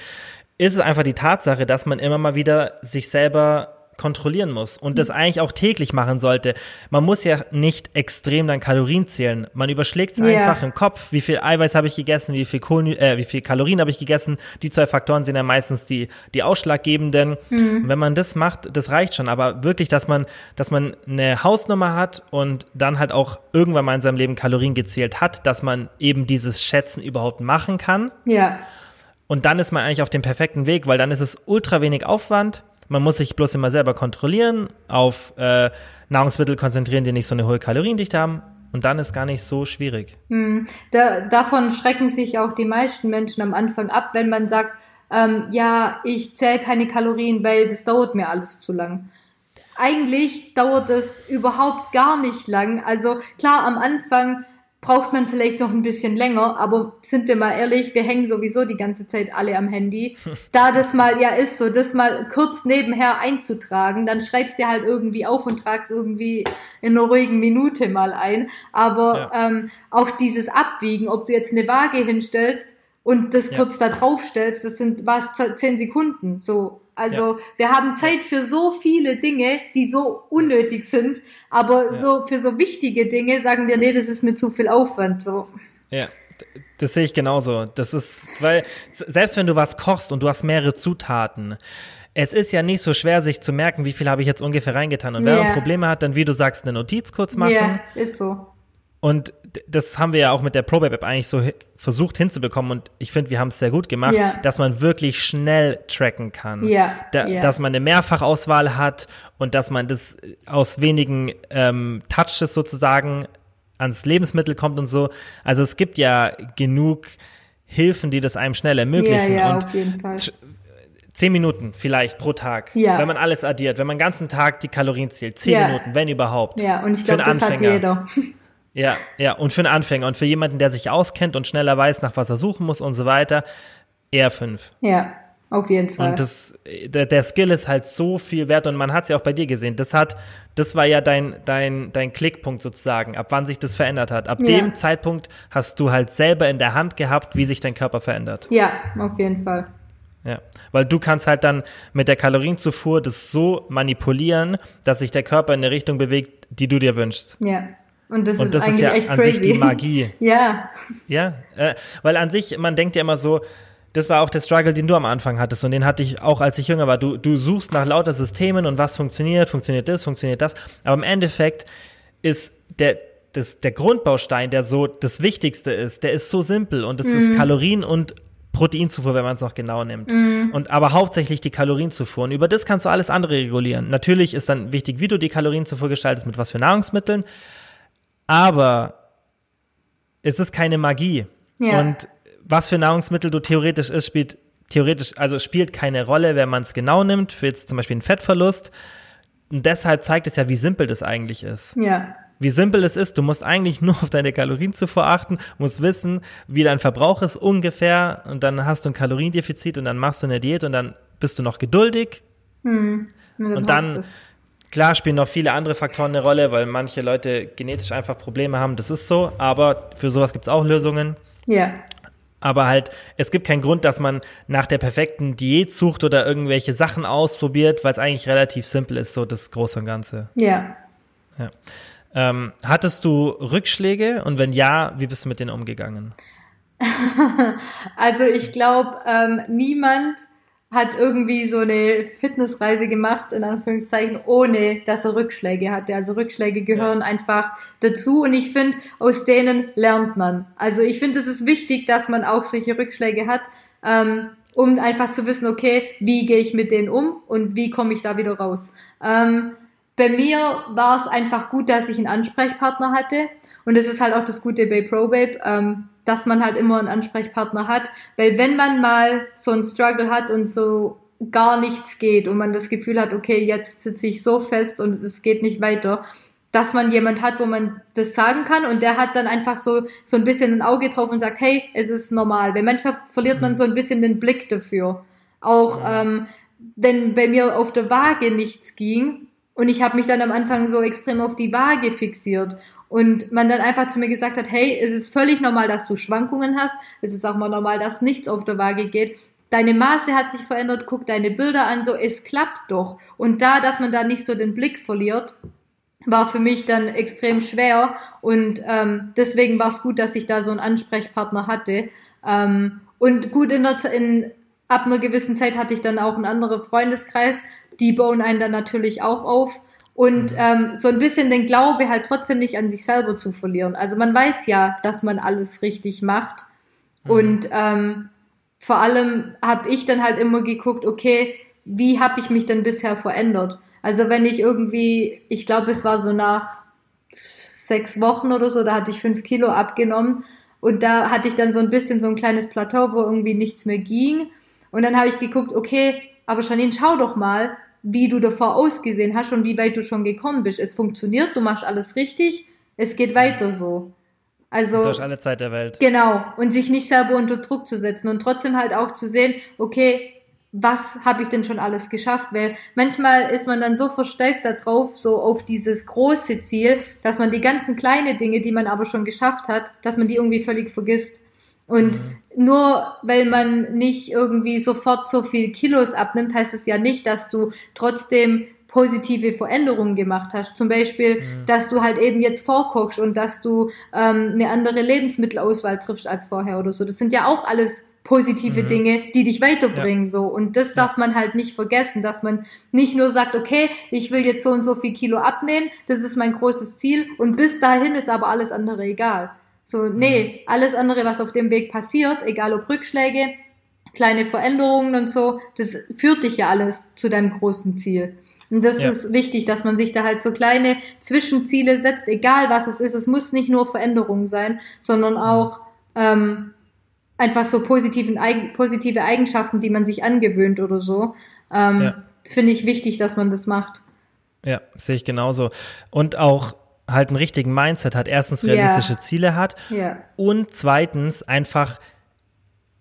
ist es einfach die Tatsache, dass man immer mal wieder sich selber kontrollieren muss und das eigentlich auch täglich machen sollte. Man muss ja nicht extrem dann Kalorien zählen. Man überschlägt es yeah. einfach im Kopf, wie viel Eiweiß habe ich gegessen, wie viel, Kohlen, äh, wie viel Kalorien habe ich gegessen. Die zwei Faktoren sind ja meistens die, die ausschlaggebenden. Mhm. wenn man das macht, das reicht schon. Aber wirklich, dass man, dass man eine Hausnummer hat und dann halt auch irgendwann mal in seinem Leben Kalorien gezählt hat, dass man eben dieses Schätzen überhaupt machen kann. Ja. Und dann ist man eigentlich auf dem perfekten Weg, weil dann ist es ultra wenig Aufwand man muss sich bloß immer selber kontrollieren, auf äh, Nahrungsmittel konzentrieren, die nicht so eine hohe Kaloriendichte haben. Und dann ist gar nicht so schwierig. Hm. Da, davon schrecken sich auch die meisten Menschen am Anfang ab, wenn man sagt, ähm, ja, ich zähle keine Kalorien, weil das dauert mir alles zu lang. Eigentlich dauert es überhaupt gar nicht lang. Also klar, am Anfang braucht man vielleicht noch ein bisschen länger, aber sind wir mal ehrlich, wir hängen sowieso die ganze Zeit alle am Handy. Da das mal ja ist, so das mal kurz nebenher einzutragen, dann schreibst du halt irgendwie auf und tragst irgendwie in einer ruhigen Minute mal ein. Aber ja. ähm, auch dieses Abwiegen, ob du jetzt eine Waage hinstellst und das ja. kurz da drauf stellst, das sind was zehn Sekunden. So, also ja. wir haben Zeit für so viele Dinge, die so unnötig sind, aber ja. so für so wichtige Dinge sagen wir, nee, das ist mir zu viel Aufwand. So. Ja. Das sehe ich genauso. Das ist, weil selbst wenn du was kochst und du hast mehrere Zutaten, es ist ja nicht so schwer, sich zu merken, wie viel habe ich jetzt ungefähr reingetan. Und wenn man Probleme hat, dann, wie du sagst, eine Notiz kurz machen. Ja, ist so. Und das haben wir ja auch mit der ProBab App eigentlich so versucht hinzubekommen und ich finde, wir haben es sehr gut gemacht, ja. dass man wirklich schnell tracken kann. Ja. Da, ja. Dass man eine Mehrfachauswahl hat und dass man das aus wenigen ähm, Touches sozusagen ans Lebensmittel kommt und so. Also es gibt ja genug Hilfen, die das einem schnell ermöglichen. Ja, ja, und auf jeden Fall. Zehn Minuten vielleicht pro Tag, ja. wenn man alles addiert, wenn man den ganzen Tag die Kalorien zählt. Zehn ja. Minuten, wenn überhaupt. Ja, und ich glaube, das Anfänger. hat jeder. Ja, ja, und für einen Anfänger und für jemanden, der sich auskennt und schneller weiß, nach was er suchen muss und so weiter, eher fünf. Ja, auf jeden Fall. Und das, der, der Skill ist halt so viel wert und man hat es ja auch bei dir gesehen. Das hat, das war ja dein, dein, dein Klickpunkt sozusagen, ab wann sich das verändert hat. Ab ja. dem Zeitpunkt hast du halt selber in der Hand gehabt, wie sich dein Körper verändert. Ja, auf jeden Fall. Ja, weil du kannst halt dann mit der Kalorienzufuhr das so manipulieren, dass sich der Körper in eine Richtung bewegt, die du dir wünschst. Ja. Und das, und das ist, ist ja an crazy. sich die Magie. ja. Ja, äh, weil an sich, man denkt ja immer so, das war auch der Struggle, den du am Anfang hattest und den hatte ich auch, als ich jünger war. Du, du suchst nach lauter Systemen und was funktioniert, funktioniert das, funktioniert das. Aber im Endeffekt ist der, das, der Grundbaustein, der so das Wichtigste ist, der ist so simpel und das mhm. ist Kalorien und Proteinzufuhr, wenn man es noch genau nimmt. Mhm. Und aber hauptsächlich die Kalorienzufuhr. Und über das kannst du alles andere regulieren. Natürlich ist dann wichtig, wie du die Kalorienzufuhr gestaltest, mit was für Nahrungsmitteln. Aber es ist keine Magie. Ja. Und was für Nahrungsmittel du theoretisch isst, spielt theoretisch, also spielt keine Rolle, wenn man es genau nimmt, für jetzt zum Beispiel einen Fettverlust. Und deshalb zeigt es ja, wie simpel das eigentlich ist. Ja. Wie simpel es ist, du musst eigentlich nur auf deine Kalorienzufuhr achten, musst wissen, wie dein Verbrauch ist ungefähr und dann hast du ein Kaloriendefizit und dann machst du eine Diät und dann bist du noch geduldig. Hm. Ja, und dann, klar spielen noch viele andere Faktoren eine Rolle, weil manche Leute genetisch einfach Probleme haben, das ist so, aber für sowas gibt es auch Lösungen. Ja. Aber halt, es gibt keinen Grund, dass man nach der perfekten Diät sucht oder irgendwelche Sachen ausprobiert, weil es eigentlich relativ simpel ist, so das Große und Ganze. Ja. ja. Ähm, hattest du Rückschläge und wenn ja, wie bist du mit denen umgegangen? also ich glaube, ähm, niemand hat irgendwie so eine Fitnessreise gemacht, in Anführungszeichen, ohne dass er Rückschläge hatte. Also Rückschläge gehören ja. einfach dazu und ich finde, aus denen lernt man. Also ich finde, es ist wichtig, dass man auch solche Rückschläge hat, ähm, um einfach zu wissen, okay, wie gehe ich mit denen um und wie komme ich da wieder raus. Ähm, bei mir war es einfach gut, dass ich einen Ansprechpartner hatte und das ist halt auch das Gute bei ProBabe. Ähm, dass man halt immer einen Ansprechpartner hat. Weil wenn man mal so einen Struggle hat und so gar nichts geht und man das Gefühl hat, okay, jetzt sitze ich so fest und es geht nicht weiter, dass man jemand hat, wo man das sagen kann und der hat dann einfach so, so ein bisschen ein Auge drauf und sagt, hey, es ist normal. Weil manchmal verliert man mhm. so ein bisschen den Blick dafür. Auch ähm, wenn bei mir auf der Waage nichts ging und ich habe mich dann am Anfang so extrem auf die Waage fixiert und man dann einfach zu mir gesagt hat, hey, es ist völlig normal, dass du Schwankungen hast, es ist auch mal normal, dass nichts auf der Waage geht. Deine Maße hat sich verändert, guck deine Bilder an, so es klappt doch. Und da, dass man da nicht so den Blick verliert, war für mich dann extrem schwer und ähm, deswegen war es gut, dass ich da so einen Ansprechpartner hatte. Ähm, und gut, in der, in, ab einer gewissen Zeit hatte ich dann auch einen anderen Freundeskreis, die bauen einen dann natürlich auch auf und mhm. ähm, so ein bisschen den Glaube halt trotzdem nicht an sich selber zu verlieren. Also man weiß ja, dass man alles richtig macht mhm. und ähm, vor allem habe ich dann halt immer geguckt, okay, wie habe ich mich denn bisher verändert? Also wenn ich irgendwie, ich glaube, es war so nach sechs Wochen oder so, da hatte ich fünf Kilo abgenommen und da hatte ich dann so ein bisschen so ein kleines Plateau, wo irgendwie nichts mehr ging. Und dann habe ich geguckt, okay, aber Janine, schau doch mal, wie du davor ausgesehen hast und wie weit du schon gekommen bist. Es funktioniert, du machst alles richtig, es geht weiter so. Also durch alle Zeit der Welt. Genau und sich nicht selber unter Druck zu setzen und trotzdem halt auch zu sehen, okay, was habe ich denn schon alles geschafft? Weil manchmal ist man dann so versteift darauf, so auf dieses große Ziel, dass man die ganzen kleinen Dinge, die man aber schon geschafft hat, dass man die irgendwie völlig vergisst. Und mhm. nur weil man nicht irgendwie sofort so viel Kilos abnimmt, heißt es ja nicht, dass du trotzdem positive Veränderungen gemacht hast. Zum Beispiel, mhm. dass du halt eben jetzt vorkochst und dass du ähm, eine andere Lebensmittelauswahl triffst als vorher oder so. Das sind ja auch alles positive mhm. Dinge, die dich weiterbringen, ja. so. Und das darf man halt nicht vergessen, dass man nicht nur sagt, okay, ich will jetzt so und so viel Kilo abnehmen, das ist mein großes Ziel und bis dahin ist aber alles andere egal. So, nee, mhm. alles andere, was auf dem Weg passiert, egal ob Rückschläge, kleine Veränderungen und so, das führt dich ja alles zu deinem großen Ziel. Und das ja. ist wichtig, dass man sich da halt so kleine Zwischenziele setzt, egal was es ist. Es muss nicht nur Veränderungen sein, sondern mhm. auch ähm, einfach so positiven, positive Eigenschaften, die man sich angewöhnt oder so. Ähm, ja. Finde ich wichtig, dass man das macht. Ja, sehe ich genauso. Und auch halt einen richtigen Mindset hat, erstens realistische yeah. Ziele hat yeah. und zweitens einfach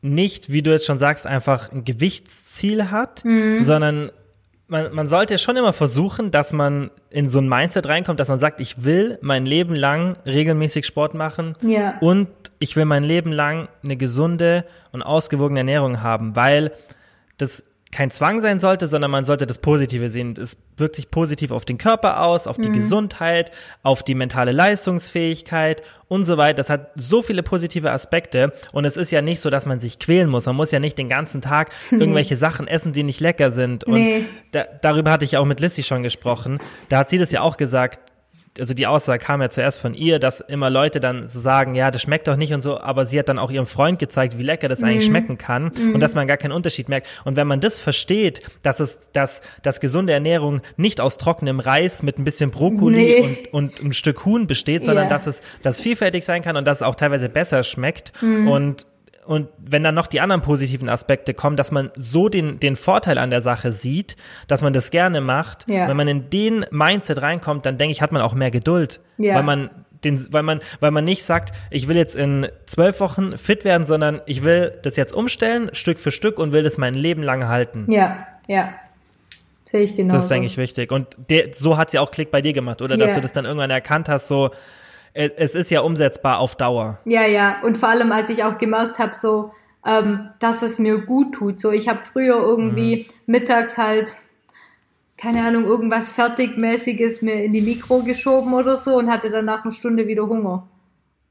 nicht, wie du jetzt schon sagst, einfach ein Gewichtsziel hat, mhm. sondern man, man sollte schon immer versuchen, dass man in so ein Mindset reinkommt, dass man sagt, ich will mein Leben lang regelmäßig Sport machen yeah. und ich will mein Leben lang eine gesunde und ausgewogene Ernährung haben, weil das kein Zwang sein sollte, sondern man sollte das Positive sehen. Es wirkt sich positiv auf den Körper aus, auf die mhm. Gesundheit, auf die mentale Leistungsfähigkeit und so weiter. Das hat so viele positive Aspekte und es ist ja nicht so, dass man sich quälen muss. Man muss ja nicht den ganzen Tag irgendwelche Sachen essen, die nicht lecker sind. Und nee. da, darüber hatte ich auch mit Lissy schon gesprochen. Da hat sie das ja auch gesagt, also die Aussage kam ja zuerst von ihr, dass immer Leute dann so sagen, ja, das schmeckt doch nicht und so, aber sie hat dann auch ihrem Freund gezeigt, wie lecker das eigentlich mm. schmecken kann mm. und dass man gar keinen Unterschied merkt. Und wenn man das versteht, dass es, dass, dass gesunde Ernährung nicht aus trockenem Reis mit ein bisschen Brokkoli nee. und, und ein Stück Huhn besteht, sondern yeah. dass es, dass vielfältig sein kann und dass es auch teilweise besser schmeckt mm. und und wenn dann noch die anderen positiven Aspekte kommen, dass man so den, den Vorteil an der Sache sieht, dass man das gerne macht, ja. wenn man in den Mindset reinkommt, dann denke ich, hat man auch mehr Geduld. Ja. Weil man den, weil man, weil man nicht sagt, ich will jetzt in zwölf Wochen fit werden, sondern ich will das jetzt umstellen, Stück für Stück und will das mein Leben lang halten. Ja, ja. Sehe ich genau. Das ist, denke ich, wichtig. Und der, so hat sie auch Klick bei dir gemacht, oder? Dass du das dann irgendwann erkannt hast, so, es ist ja umsetzbar auf Dauer. Ja, ja. Und vor allem, als ich auch gemerkt habe, so, ähm, dass es mir gut tut. So, ich habe früher irgendwie mhm. mittags halt, keine Ahnung, irgendwas Fertigmäßiges mir in die Mikro geschoben oder so und hatte dann nach einer Stunde wieder Hunger.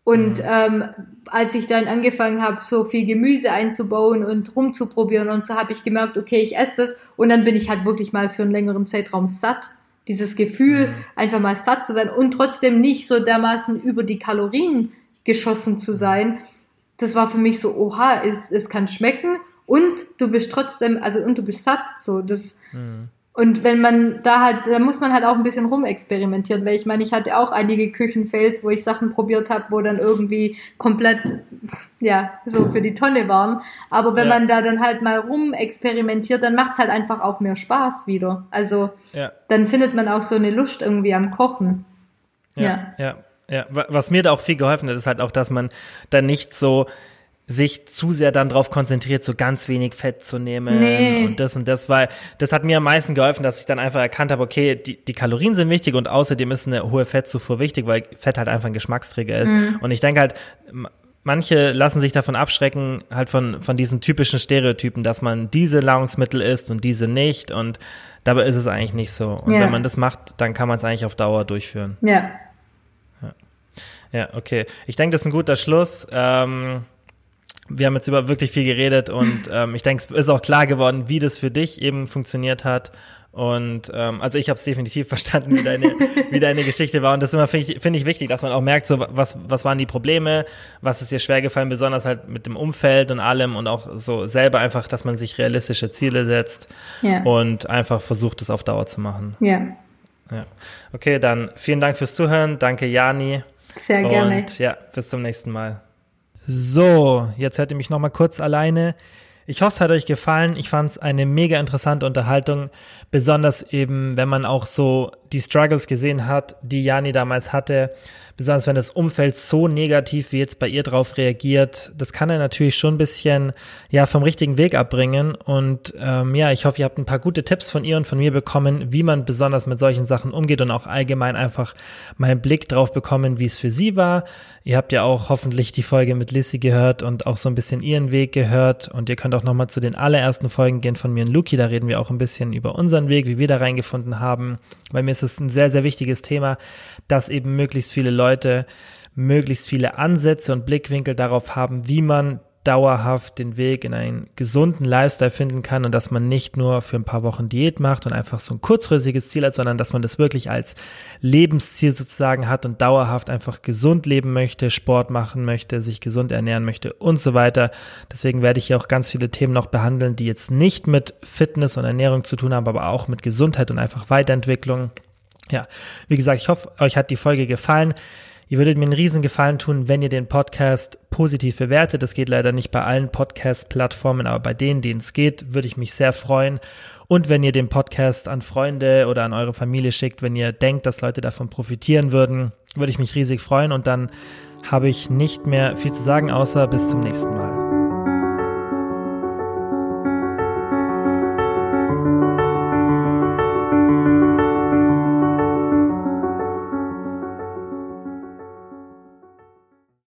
Und mhm. ähm, als ich dann angefangen habe, so viel Gemüse einzubauen und rumzuprobieren und so, habe ich gemerkt, okay, ich esse das und dann bin ich halt wirklich mal für einen längeren Zeitraum satt. Dieses Gefühl, mhm. einfach mal satt zu sein und trotzdem nicht so dermaßen über die Kalorien geschossen zu sein. Das war für mich so, oha, es, es kann schmecken und du bist trotzdem, also und du bist satt. So, das, mhm. Und wenn man da halt, da muss man halt auch ein bisschen rumexperimentieren, weil ich meine, ich hatte auch einige Küchenfails, wo ich Sachen probiert habe, wo dann irgendwie komplett, ja, so für die Tonne waren. Aber wenn ja. man da dann halt mal rumexperimentiert, dann macht's halt einfach auch mehr Spaß wieder. Also ja. dann findet man auch so eine Lust irgendwie am Kochen. Ja, ja. ja. Ja, was mir da auch viel geholfen hat, ist halt auch, dass man dann nicht so sich zu sehr dann darauf konzentriert, so ganz wenig Fett zu nehmen nee. und das und das, weil das hat mir am meisten geholfen, dass ich dann einfach erkannt habe, okay, die, die Kalorien sind wichtig und außerdem ist eine hohe Fettzufuhr wichtig, weil Fett halt einfach ein Geschmacksträger ist. Mhm. Und ich denke halt, manche lassen sich davon abschrecken, halt von, von diesen typischen Stereotypen, dass man diese Nahrungsmittel isst und diese nicht und dabei ist es eigentlich nicht so. Und ja. wenn man das macht, dann kann man es eigentlich auf Dauer durchführen. Ja. Ja, ja okay. Ich denke, das ist ein guter Schluss. Ähm, wir haben jetzt über wirklich viel geredet und ähm, ich denke, es ist auch klar geworden, wie das für dich eben funktioniert hat. Und ähm, also ich habe es definitiv verstanden, wie deine, wie deine Geschichte war. Und das immer finde ich, find ich wichtig, dass man auch merkt, so was, was waren die Probleme, was ist dir schwer gefallen, besonders halt mit dem Umfeld und allem und auch so selber einfach, dass man sich realistische Ziele setzt ja. und einfach versucht, es auf Dauer zu machen. Ja. Ja. Okay, dann vielen Dank fürs Zuhören. Danke, Jani. Sehr gerne. Und ja, bis zum nächsten Mal. So, jetzt hört ihr mich nochmal kurz alleine. Ich hoffe, es hat euch gefallen. Ich fand es eine mega interessante Unterhaltung, besonders eben, wenn man auch so die Struggles gesehen hat, die Jani damals hatte besonders wenn das Umfeld so negativ wie jetzt bei ihr drauf reagiert, das kann er natürlich schon ein bisschen ja vom richtigen Weg abbringen. Und ähm, ja, ich hoffe, ihr habt ein paar gute Tipps von ihr und von mir bekommen, wie man besonders mit solchen Sachen umgeht und auch allgemein einfach mal einen Blick drauf bekommen, wie es für sie war. Ihr habt ja auch hoffentlich die Folge mit Lissy gehört und auch so ein bisschen ihren Weg gehört. Und ihr könnt auch nochmal zu den allerersten Folgen gehen von mir und Luki. Da reden wir auch ein bisschen über unseren Weg, wie wir da reingefunden haben. Bei mir ist es ein sehr, sehr wichtiges Thema, dass eben möglichst viele Leute möglichst viele Ansätze und Blickwinkel darauf haben, wie man dauerhaft den Weg in einen gesunden Lifestyle finden kann und dass man nicht nur für ein paar Wochen Diät macht und einfach so ein kurzfristiges Ziel hat, sondern dass man das wirklich als Lebensziel sozusagen hat und dauerhaft einfach gesund leben möchte, Sport machen möchte, sich gesund ernähren möchte und so weiter. Deswegen werde ich hier auch ganz viele Themen noch behandeln, die jetzt nicht mit Fitness und Ernährung zu tun haben, aber auch mit Gesundheit und einfach Weiterentwicklung. Ja, wie gesagt, ich hoffe, euch hat die Folge gefallen. Ihr würdet mir einen riesen Gefallen tun, wenn ihr den Podcast positiv bewertet. Das geht leider nicht bei allen Podcast-Plattformen, aber bei denen, denen es geht, würde ich mich sehr freuen. Und wenn ihr den Podcast an Freunde oder an eure Familie schickt, wenn ihr denkt, dass Leute davon profitieren würden, würde ich mich riesig freuen. Und dann habe ich nicht mehr viel zu sagen, außer bis zum nächsten Mal.